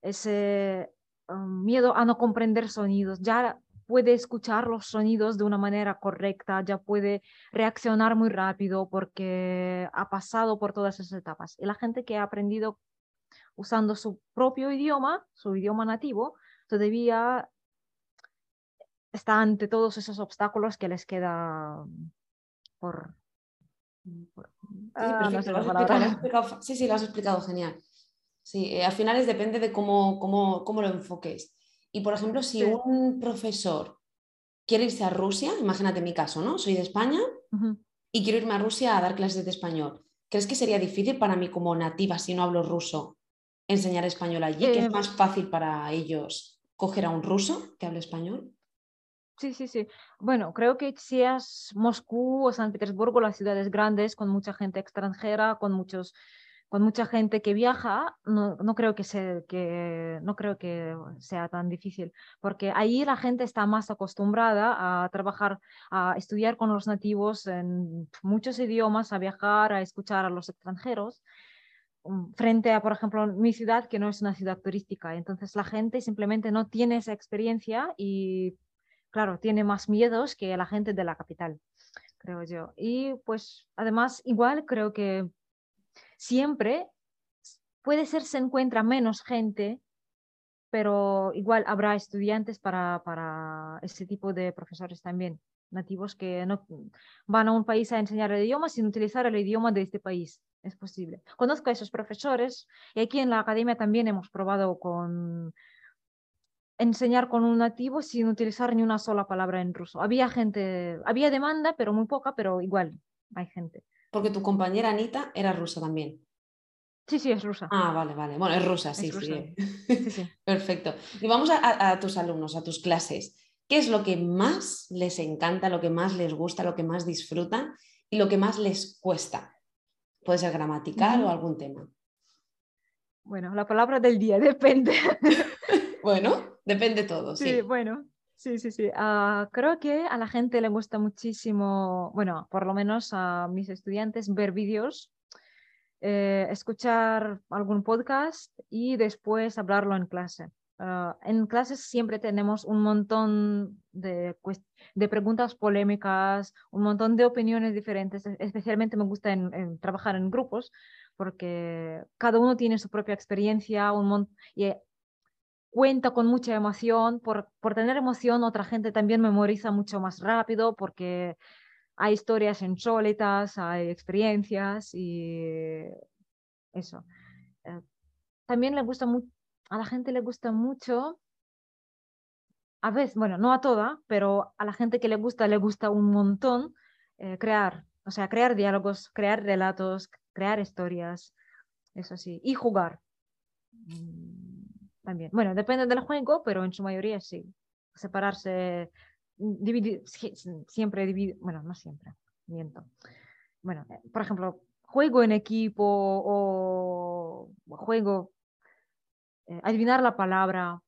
ese um, miedo a no comprender sonidos. Ya puede escuchar los sonidos de una manera correcta, ya puede reaccionar muy rápido porque ha pasado por todas esas etapas. Y la gente que ha aprendido usando su propio idioma, su idioma nativo, todavía está ante todos esos obstáculos que les queda por... sí, perfecto. sí, sí, lo has explicado genial. Sí, eh, al final depende de cómo, cómo, cómo lo enfoques. Y por ejemplo, si un profesor quiere irse a Rusia, imagínate mi caso, ¿no? Soy de España y quiero irme a Rusia a dar clases de español. ¿Crees que sería difícil para mí como nativa, si no hablo ruso, enseñar español allí? ¿Que es eh, más fácil para ellos coger a un ruso que hable español? Sí, sí, sí. Bueno, creo que si es Moscú o San Petersburgo, las ciudades grandes con mucha gente extranjera, con muchos con mucha gente que viaja, no, no, creo que sea, que, no creo que sea tan difícil, porque ahí la gente está más acostumbrada a trabajar, a estudiar con los nativos en muchos idiomas, a viajar, a escuchar a los extranjeros, mm, frente a, por ejemplo, mi ciudad, que no es una ciudad turística. Entonces la gente simplemente no tiene esa experiencia y, claro, tiene más miedos que la gente de la capital, creo yo. Y pues además, igual creo que siempre puede ser se encuentra menos gente, pero igual habrá estudiantes para, para ese tipo de profesores también, nativos que no van a un país a enseñar el idioma sin utilizar el idioma de este país. Es posible. Conozco a esos profesores y aquí en la academia también hemos probado con enseñar con un nativo sin utilizar ni una sola palabra en ruso. Había gente, había demanda, pero muy poca, pero igual hay gente. Porque tu compañera Anita era rusa también. Sí, sí, es rusa. Ah, vale, vale. Bueno, es rusa, sí, sí. *laughs* Perfecto. Y vamos a, tus alumnos, a tus clases. ¿Qué es lo que más les encanta, lo que más les gusta, lo que más disfrutan y lo que más les cuesta? Puede ser gramatical o algún tema. Bueno, la palabra del día *laughs* depende. *laughs* bueno, depende todo, sí. Sí, bueno, Sí, sí, sí. Ah, creo que a la gente le gusta muchísimo, bueno, por lo menos a mis estudiantes, ver vídeos, eh, escuchar algún podcast y después hablarlo en clase. Ah, en clases siempre tenemos un montón de, de, preguntas polémicas, un montón de opiniones diferentes. E-, especialmente me gusta en, trabajar en grupos porque cada uno tiene su propia experiencia un y cuenta con mucha emoción. Por, por tener emoción, otra gente también memoriza mucho más rápido porque hay historias insólitas, hay experiencias y eso. Eh, también le gusta a la gente le gusta mucho, a veces, bueno, no a toda, pero a la gente que le gusta, le gusta un montón eh, crear, o sea, crear diálogos, crear relatos, crear historias, eso sí, y jugar. Mm, también. Bueno, depende del juego, pero en su mayoría sí. Separarse, dividir, siempre dividir, bueno, no siempre, miento. Bueno, eh, por ejemplo, juego en equipo o juego, eh, adivinar la palabra.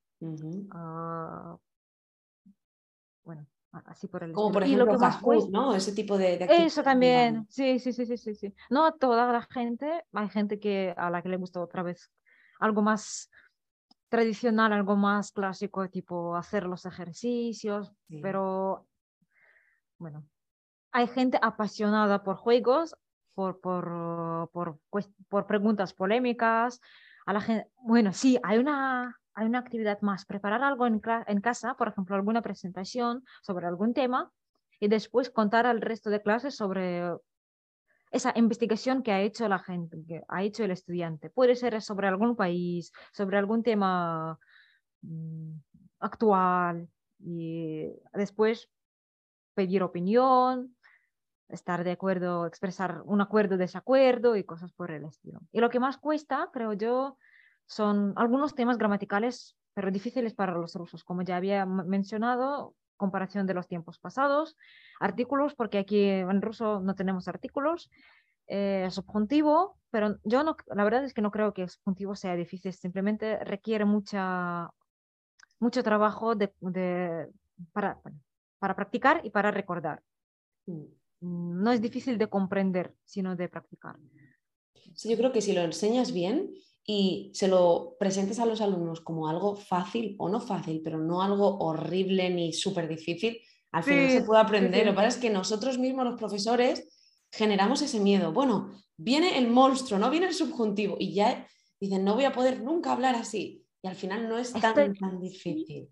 Ah, bueno, así por el Como por ejemplo, lo que más ¿no? Ese tipo de, Eso también, sí, sí, sí, sí, sí. No a toda la gente, hay gente que a la que le gusta otra vez algo más tradicional, algo más clásico, tipo hacer los ejercicios, pero bueno, hay gente apasionada por juegos, por, por, por, por preguntas polémicas. A la gente, bueno, sí, hay una, hay una actividad más, preparar algo en, en casa, por ejemplo, alguna presentación sobre algún tema y después contar al resto de clases sobre esa investigación que ha hecho la gente, que ha hecho el estudiante. Puede ser sobre algún país, sobre algún tema mm, actual y después pedir opinión, estar de acuerdo, expresar un acuerdo, desacuerdo y cosas por el estilo. Y lo que más cuesta, creo yo, son algunos temas gramaticales, pero difíciles para los rusos, como ya había mencionado, comparación de los tiempos pasados, artículos, porque aquí en ruso no tenemos artículos, eh, subjuntivo, pero yo no, la verdad es que no creo que el subjuntivo sea difícil, simplemente requiere mucha, mucho trabajo de, para, para practicar y para recordar. Mm, no es difícil de comprender, sino de practicar. Sí, yo creo que si lo enseñas bien y se lo presentes a los alumnos como algo fácil o no fácil, pero no algo horrible ni súper difícil, al final se puede aprender. Lo que pasa es que nosotros mismos, los profesores, generamos ese miedo. Bueno, viene el monstruo, no viene el subjuntivo y ya dicen, no voy a poder nunca hablar así. Y al final no es tan, tan difícil.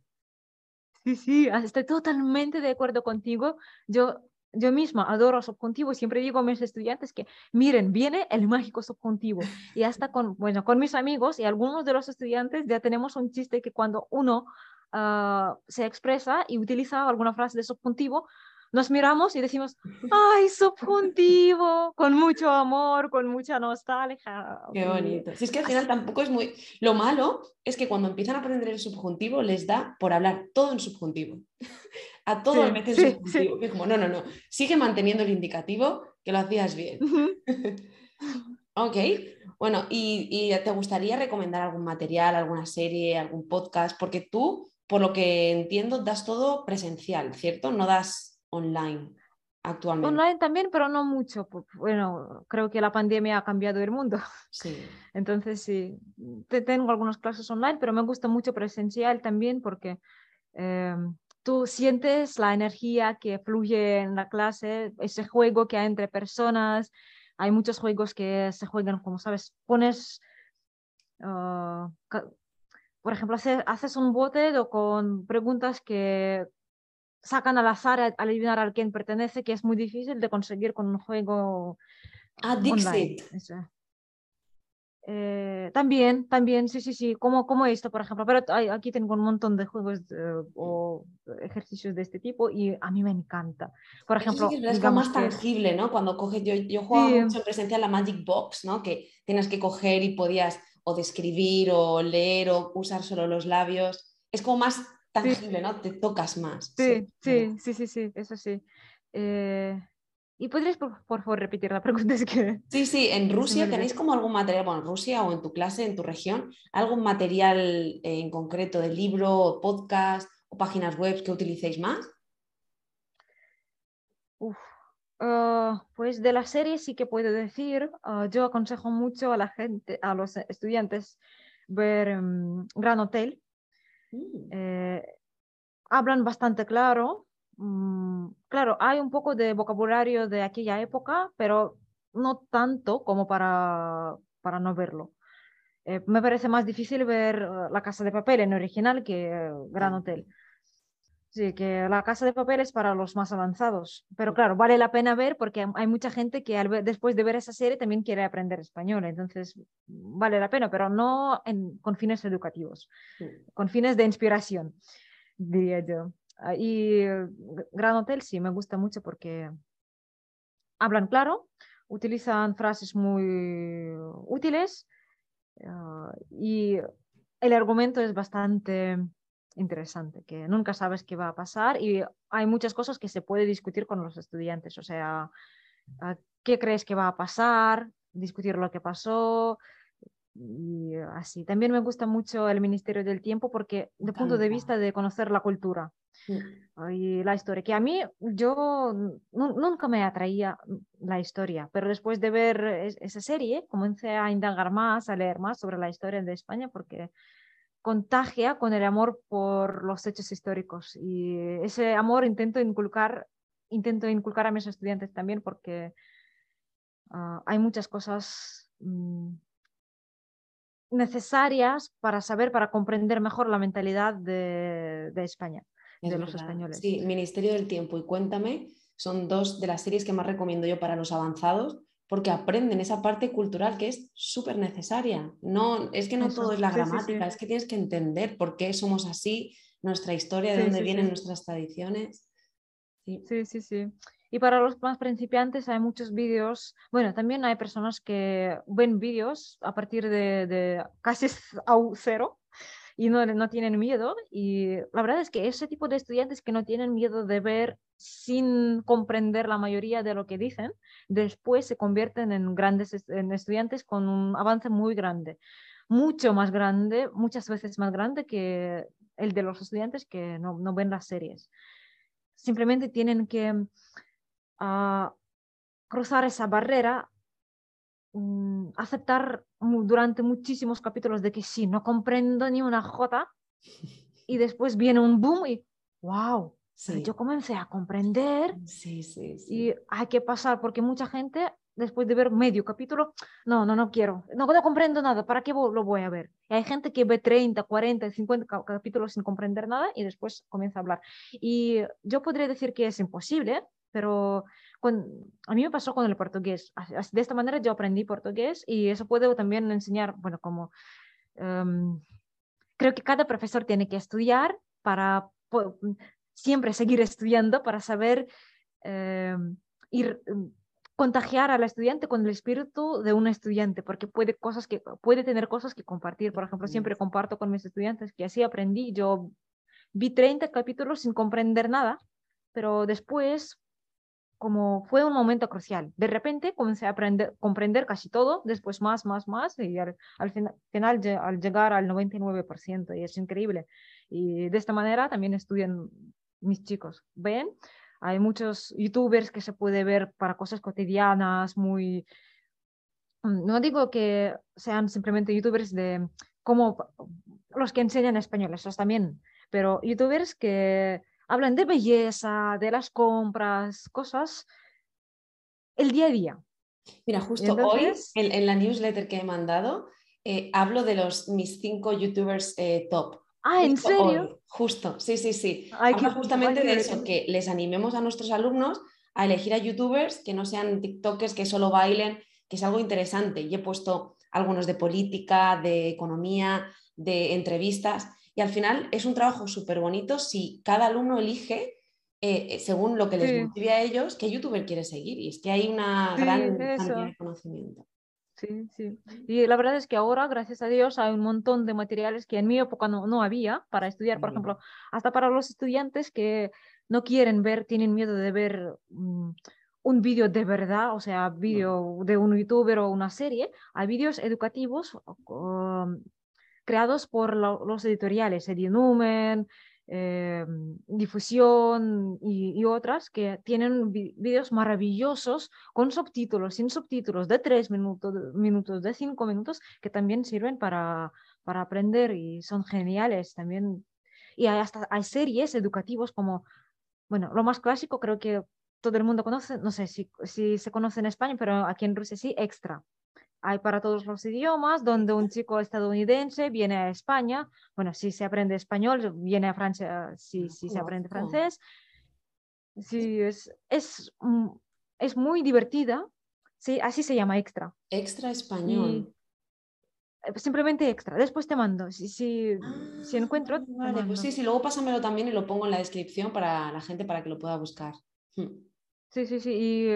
Sí, sí, estoy totalmente de acuerdo contigo. Yo, yo misma adoro subjuntivo y siempre digo a mis estudiantes que, miren, viene el mágico subjuntivo. Y hasta *laughs* con, bueno, con mis amigos y algunos de los estudiantes ya tenemos un chiste que cuando uno ah, se expresa y utiliza alguna frase de subjuntivo, nos miramos y decimos, ay, subjuntivo, con mucho amor, con mucha nostalgia. Qué bonito. Si es que al final tampoco es muy... Lo malo es que cuando empiezan a aprender el subjuntivo les da por hablar todo en subjuntivo. *laughs* a todo sí, meten sí, subjuntivo. Es como, no, no, no, sigue manteniendo el indicativo, que lo hacías bien. *laughs* ok, bueno, y, y te gustaría recomendar algún material, alguna serie, algún podcast, porque tú, por lo que entiendo, das todo presencial, ¿cierto? No das online actualmente. Online también, pero no mucho. Bueno, creo que la pandemia ha cambiado el mundo. Sí. *laughs* Entonces, sí, tengo algunas clases online, pero me gusta mucho presencial también porque em, tú sientes la energía que fluye en la clase, ese juego que hay entre personas. Hay muchos juegos que se juegan, como sabes, pones... Ah, por ejemplo, haces, un bote con preguntas que sacan al azar a, adivinar a quién pertenece, que es muy difícil de conseguir con un juego. Ah, Dixit. Eh, también, también, sí, sí, sí, como, como esto, por ejemplo, pero aquí tengo un montón de juegos o ejercicios de este tipo y a mí me encanta. Por ejemplo, es más tangible, ¿no? Cuando coges, yo, yo jugaba mucho en presencia la Magic Box, ¿no? Que tienes que coger y podías o describir o leer o usar solo los labios. Es como más tangible, ¿no? Te tocas más. Sí, sí, sí, sí, sí, eso sí. Eh, ¿Y podrías, por, favor, repetir la pregunta? *laughs* Es que... Sí, sí, en Rusia tenéis como algún material, bueno, en Rusia o en tu clase, en tu región, algún material eh, en concreto de libro, podcast o páginas web que utilicéis más? Uf, ah, pues de la serie sí que puedo decir, ah, yo aconsejo mucho a la gente, a los estudiantes, ver mm, Gran Hotel, Mm. Eh, hablan bastante claro. Mm, claro, hay un poco de vocabulario de aquella época, pero no tanto como para, para no verlo. Eh, me parece más difícil ver eh, La Casa de Papel en original que Gran Hotel. Sí, que la casa de papel es para los más avanzados, pero claro, vale la pena ver porque hay mucha gente que después de ver esa serie también quiere aprender español, entonces vale la pena, pero no con fines educativos, con fines de inspiración, diría yo. Ah, y Gran Hotel sí, me gusta mucho porque hablan claro, utilizan frases muy útiles ah, y el argumento es bastante interesante, que nunca sabes qué va a pasar y hay muchas cosas que se puede discutir con los estudiantes, o sea, ¿qué crees que va a pasar? Discutir lo que pasó y así. También me gusta mucho el Ministerio del Tiempo porque de punto de vista de conocer la cultura y la historia, que a mí yo nunca me atraía la historia, pero después de ver esa serie comencé a indagar más, a leer más sobre la historia de España porque contagia con el amor por los hechos históricos y ese amor intento inculcar, intento inculcar a mis estudiantes también porque ah, hay muchas cosas mm, necesarias para saber, para comprender mejor la mentalidad de, España, de los españoles. Sí, Ministerio del Tiempo y Cuéntame son dos de las series que más recomiendo yo para los avanzados porque aprenden esa parte cultural que es súper necesaria. No, es que no todo es la gramática, es que tienes que entender por qué somos así, nuestra historia, de dónde vienen nuestras tradiciones. Sí. sí, sí, Y para los más principiantes hay muchos vídeos, bueno, también hay personas que ven vídeos a partir de, de casi *laughs* a cero y no, no tienen miedo. Y la verdad es que ese tipo de estudiantes que no tienen miedo de ver sin comprender la mayoría de lo que dicen, después se convierten en grandes en estudiantes con un avance muy grande, mucho más grande, muchas veces más grande que el de los estudiantes que no, no ven las series. Simplemente tienen que uh, cruzar esa barrera mm, aceptar durante muchísimos capítulos de que sí, no comprendo ni una jota y *laughs* después viene un boom y wow, yo comencé a comprender sí, sí, y hay que pasar porque mucha gente después de ver medio capítulo, no, no, no quiero, no, no comprendo nada, ¿para qué lo voy a ver? Y hay gente que ve 30, 40, 50 capítulos sin comprender nada y después comienza a hablar. Y yo podría decir que es imposible, pero con, a mí me pasó con el portugués. De esta manera yo aprendí portugués y eso puedo también enseñar, bueno, como em, creo que cada profesor tiene que estudiar para siempre seguir estudiando, para saber em, ir em, contagiar al estudiante con el espíritu de un estudiante, porque puede, cosas que, puede tener cosas que compartir. Por ejemplo, siempre comparto con mis estudiantes que así aprendí. Yo vi 30 capítulos sin comprender nada, pero después, como fue un momento crucial, de repente comencé a aprender, comprender casi todo, después más, más, más, y al, final, al llegar al 99%, y es increíble. Y de esta manera también estudian mis chicos. ¿Ven? Hay muchos youtubers que se puede ver para cosas cotidianas, muy... Mm, no digo que sean simplemente youtubers de como los que enseñan español, esos también, pero youtubers que hablan de belleza, de las compras, cosas, el día a día. Mira, justo hoy en, la newsletter que he mandado, eh, hablo de los mis cinco youtubers eh, top. Ah, ¿en serio? justo, sí, sí, sí. Hay que, justamente de eso, que les animemos a nuestros alumnos a elegir a youtubers que no sean TikTokers, que solo bailen, que es algo interesante. Y he puesto algunos de política, de economía, de entrevistas. Y al final es un trabajo súper bonito si cada alumno elige, eh, eh, según lo que les motive a ellos, qué youtuber quiere seguir. Y es que hay una gran cantidad de conocimiento. Sí, sí. Y la verdad es que ahora, gracias a Dios, hay un montón de materiales que en mi época no, no había para estudiar. Por ejemplo, hasta para los estudiantes que no quieren ver, tienen miedo de ver mm, un vídeo de verdad, o sea, vídeo de un youtuber o una serie, hay vídeos educativos um, creados por los editoriales, Edinumen, eh, difusión y, otras que tienen vídeos maravillosos con subtítulos, sin subtítulos, de tres minutos, minutos, de cinco minutos, que también sirven para, para aprender y son geniales también. Y hay hasta hay series educativas como, bueno, lo más clásico creo que todo el mundo conoce, no sé si, si se conoce en España, pero aquí en Rusia sí, Extra hay para todos los idiomas, donde un chico estadounidense viene a España, bueno, si se aprende español, viene a Francia, si, si se aprende francés. Sí, es, es, es muy divertida, sí, así se llama extra. Extra español. Eh, simplemente extra, después te mando, si, si, si ah, encuentro. Vale, pues sí, sí, luego pásamelo también y lo pongo en la descripción para la gente para que lo pueda buscar. Hmm. Sí, sí, sí, y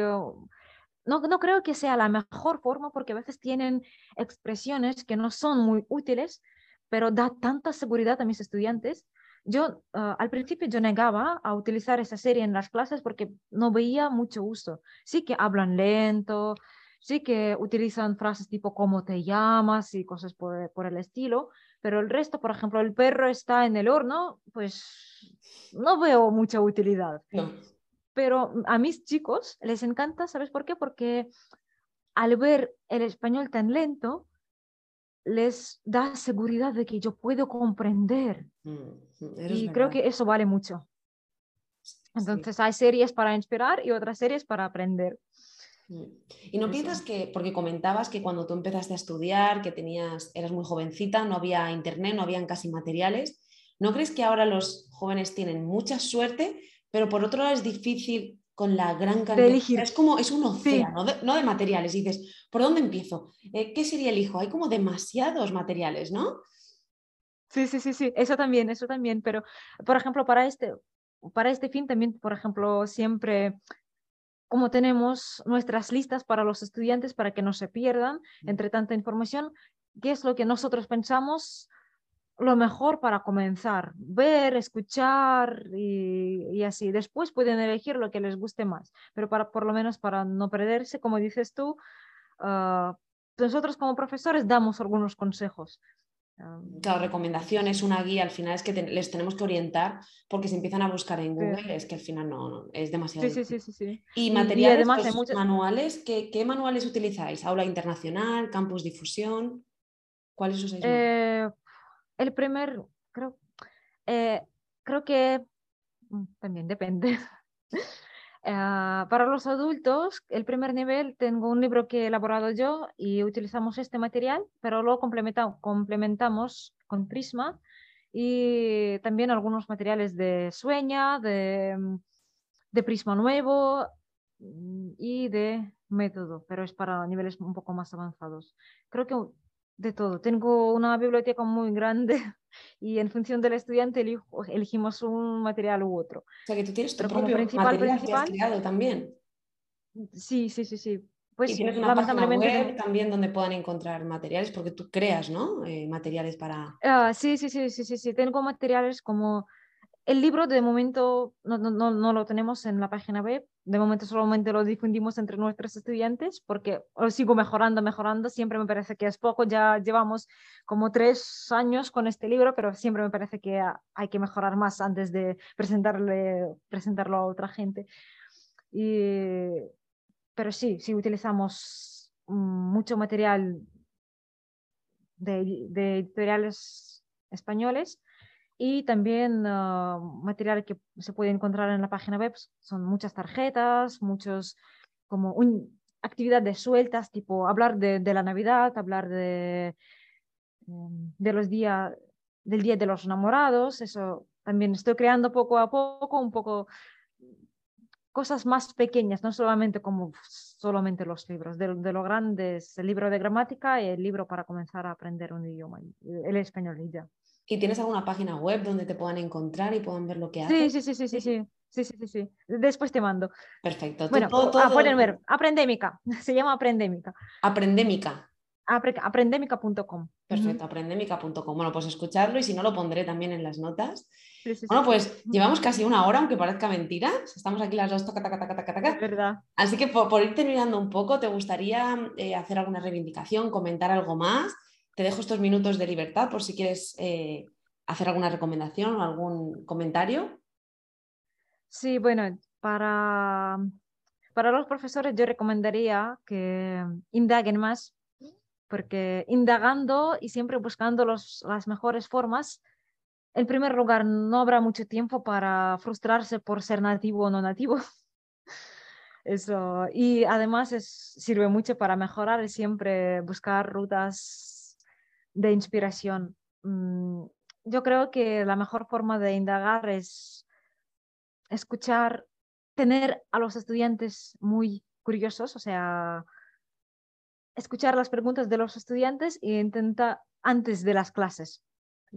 no, no creo que sea la mejor forma porque a veces tienen expresiones que no son muy útiles, pero da tanta seguridad a mis estudiantes. Yo ah, al principio yo negaba a utilizar esa serie en las clases porque no veía mucho uso. Sí que hablan lento, sí que utilizan frases tipo ¿cómo te llamas? y cosas por, por el estilo, pero el resto, por ejemplo, el perro está en el horno, pues no veo mucha utilidad. No pero a mis chicos les encanta, ¿sabes por qué? Porque al ver el español tan lento, les da seguridad de que yo puedo comprender. Mm, y creo que eso vale mucho. Entonces hay series para inspirar y otras series para aprender. Y no piensas que, porque comentabas que cuando tú empezaste a estudiar, que tenías, eras muy jovencita, no había internet, no habían casi materiales, ¿no crees que ahora los jóvenes tienen mucha suerte pero por otro lado es difícil con la gran cantidad. elegir. Es como, es un océano, no de materiales. Y dices, ¿por dónde empiezo? Eh, ¿Qué sería el hijo? Hay como demasiados materiales, ¿no? Sí, sí, sí, sí, eso también, eso también. Pero, por ejemplo, para este, para este fin también, por ejemplo, siempre como tenemos nuestras listas para los estudiantes para que no se pierdan entre tanta información, ¿qué es lo que nosotros pensamos? Lo mejor para comenzar, ver, escuchar y, así. Después pueden elegir lo que les guste más, pero para, por lo menos para no perderse, como dices tú, ah, nosotros como profesores damos algunos consejos. Claro, recomendaciones, una guía, al final es que les tenemos que orientar porque se empiezan a buscar en Google, es que al final no, es demasiado. Sí, sí, sí, sí, Y materiales, además muchos... manuales, ¿qué, manuales utilizáis? ¿Aula internacional, campus difusión? ¿Cuáles usáis? Eh, el primer, creo, eh, creo que mm, también depende. *laughs* Ah, para los adultos, el primer nivel tengo un libro que he elaborado yo y utilizamos este material, pero lo complementamos con Prisma y también algunos materiales de Sueña, de, de Prisma Nuevo mm, y de método, pero es para niveles un poco más avanzados. Creo que de todo. Tengo una biblioteca muy grande *laughs* y en función del elegante elegimos un material u otro. O sea que tú tienes tu propio principal, material principal, que has creado también. Sí, sí, sí, sí. Pues, y tienes una página web también donde puedan encontrar materiales, porque tú creas, ¿no? Eh, materiales para... Ah, sí, sí, sí, sí, sí, sí. Tengo materiales como el libro de momento no, no, no, lo tenemos en la página web, de momento solamente lo difundimos entre nuestros estudiantes porque lo sigo mejorando, mejorando, siempre me parece que es poco, ya llevamos como tres años con este libro, pero siempre me parece que hay que mejorar más antes de presentarle, presentarlo a otra gente. Y, pero sí, sí utilizamos mucho material de, de editoriales españoles y también uh, material que se puede encontrar en la página web son muchas tarjetas, muchos como un, actividades sueltas, tipo hablar de, de la Navidad, hablar de, em, de los días, del Día de los Enamorados, eso también estoy creando poco a poco, un poco cosas más pequeñas, no solamente como solamente los libros, de, de lo grande es el libro de gramática y el libro para comenzar a aprender un idioma, el español y ya. ¿Y tienes alguna página web donde te puedan encontrar y puedan ver lo que haces? Sí, sí, sí, sí, sí, sí, sí, sí, Después te mando. Perfecto. Bueno, todo, pueden ver, Aprendémica, *laughs* se llama Aprendémica. Aprendémica. aprendémica.com. Perfecto, aprendémica.com. Bueno, pues escucharlo y si no lo pondré también en las notas. bueno, pues llevamos casi una hora, aunque parezca mentira. Estamos aquí las dos, taca, taca, taca, taca, verdad. Así que por, ir terminando un poco, ¿te gustaría eh, hacer alguna reivindicación, comentar algo más? Te dejo estos minutos de libertad por si quieres eh, hacer alguna recomendación o algún comentario. Sí, bueno, para, para los profesores yo recomendaría que indaguen más, porque indagando y siempre buscando los, las mejores formas, en primer lugar, no habrá mucho tiempo para frustrarse por ser nativo o no nativo. *laughs* Eso. Y además es, sirve mucho para mejorar y siempre buscar rutas de inspiración. Mm, yo creo que la mejor forma de indagar es escuchar, tener a los estudiantes muy curiosos, o sea, escuchar las preguntas de los estudiantes e intentar antes de las clases.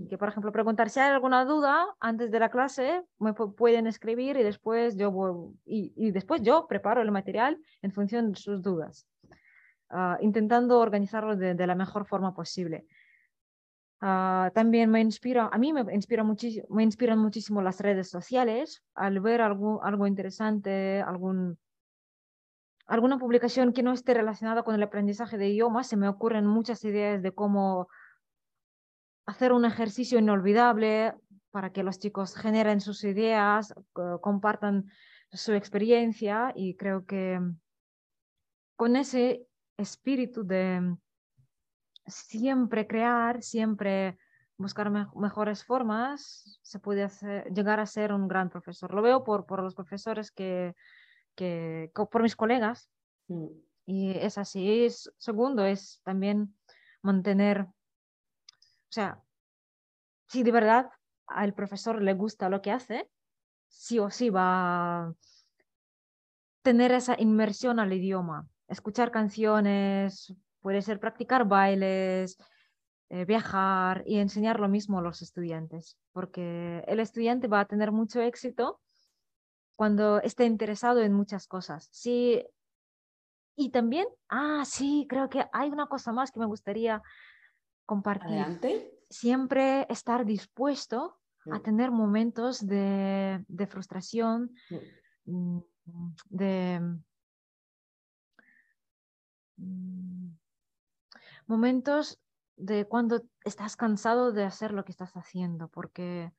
Que, por ejemplo, preguntar si hay alguna duda antes de la clase, me pueden escribir y después yo, y, después yo preparo el material en función de sus dudas, ah, intentando organizarlo de, la mejor forma posible. Ah, también me inspira, a mí me, inspira muchísimo, me inspiran muchísimo las redes sociales. Al ver algo, algo interesante, algún, alguna publicación que no esté relacionada con el aprendizaje de idiomas, se me ocurren muchas ideas de cómo hacer un ejercicio inolvidable para que los chicos generen sus ideas, compartan su experiencia y creo que con ese espíritu de siempre crear, siempre buscar mejores formas, se puede llegar a ser un gran profesor. Lo veo por, por los profesores que, que, por mis colegas. Mm. Y es así. segundo, es también mantener, o sea, si de verdad al profesor le gusta lo que hace, sí o sí va a tener esa inmersión al idioma, escuchar canciones, Puede ser practicar bailes, eh, viajar y enseñar lo mismo a los estudiantes, porque el estudiante va a tener mucho éxito cuando esté interesado en muchas cosas. Sí, y también, ah, sí, creo que hay una cosa más que me gustaría compartir. Adelante. Siempre estar dispuesto a mm. tener momentos de, de frustración, mm. Mm, de momentos de cuando estás cansado de hacer lo que estás haciendo, porque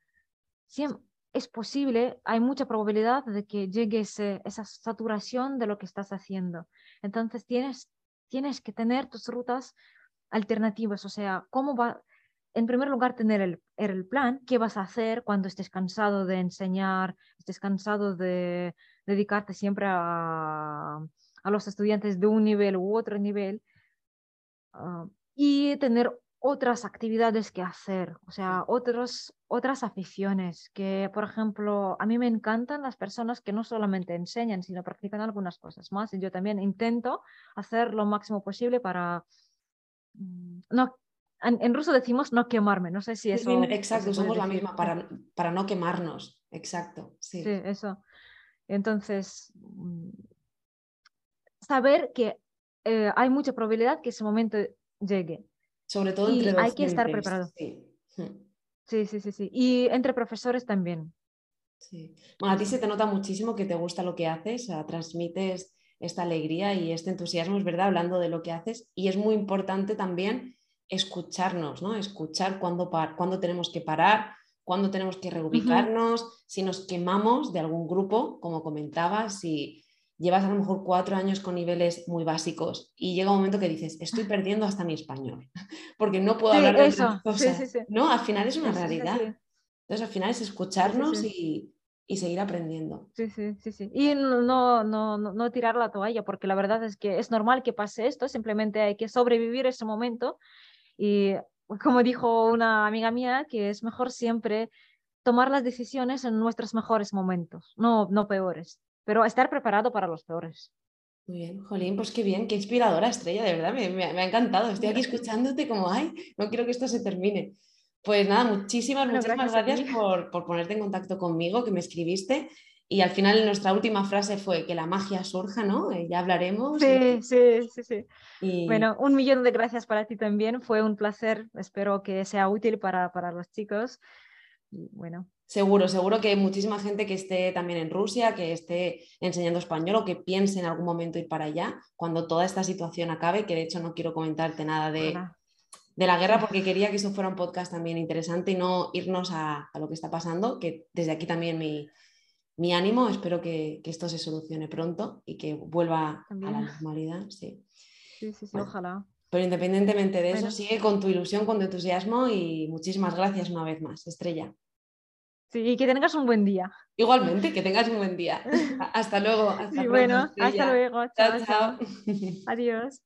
siempre, es posible, hay mucha probabilidad de que llegue esa saturación de lo que estás haciendo. Entonces tienes, tienes que tener tus rutas alternativas, o sea, cómo va, en primer lugar, tener el, el, plan, qué vas a hacer cuando estés cansado de enseñar, estés cansado de dedicarte siempre a, a los estudiantes de un nivel u otro nivel, ah, y tener otras actividades que hacer, o sea, otros, otras aficiones, que por ejemplo, a mí me encantan las personas que no solamente enseñan, sino practican algunas cosas más. Y yo también intento hacer lo máximo posible para... Mm, no, en, ruso decimos no quemarme, no sé si eso... exacto, somos la misma, para, para no quemarnos, exacto. Sí, sí eso. Entonces, mm, saber que eh, hay mucha probabilidad que ese momento llegue sobre todo entre Hay que estar preparado. Sí. sí. sí, sí, Y entre profesores también. Sí. Bueno, a ti se te nota muchísimo que te gusta lo que haces, transmites esta alegría y este entusiasmo, es verdad, hablando de lo que haces. Y es muy importante también escucharnos, ¿no? Escuchar cuándo, cuándo tenemos que parar, cuándo tenemos que reubicarnos, si nos quemamos de algún grupo, como comentabas, si llevas a lo mejor cuatro años con niveles muy básicos y llega un momento que dices, estoy perdiendo hasta mi español, *laughs* porque no puedo hablar de eso. cosas. no, al final es una realidad. Entonces, al final es escucharnos y, y, seguir aprendiendo. Sí, sí, sí, sí. Y no, no, no, no tirar la toalla, porque la verdad es que es normal que pase esto, simplemente hay que sobrevivir ese momento. Y como dijo una amiga mía, que es mejor siempre tomar las decisiones en nuestros mejores momentos, no, no peores pero estar preparado para los peores. Muy bien, Jolín, pues qué bien, qué inspiradora estrella, de verdad, me, ha encantado. Estoy aquí escuchándote como, ay, no quiero que esto se termine. Pues nada, muchísimas, muchísimas gracias, por, ponerte en contacto conmigo, que me escribiste. Y al final nuestra última frase fue que la magia surja, ¿no? Eh, ya hablaremos. Sí, sí, sí, sí. Bueno, un millón de gracias para ti también. Fue un placer. Espero que sea útil para, para los chicos. Y bueno, Seguro, seguro que hay muchísima gente que esté también en Rusia, que esté enseñando español o que piense en algún momento ir para allá cuando toda esta situación acabe, que de hecho no quiero comentarte nada de, de la guerra porque quería que eso fuera un podcast también interesante y no irnos a, lo que está pasando, que desde aquí también mi, ánimo, espero que, esto se solucione pronto y que vuelva a la normalidad. Sí, sí, sí, ojalá. Pero independientemente de eso, sigue con tu ilusión, con tu entusiasmo y muchísimas gracias una vez más, Estrella. Sí, y que tengas un buen día. Igualmente, que tengas un buen día. *laughs* Hasta luego. Hasta sí, bueno, hasta luego. chao. chao. *laughs* Adiós.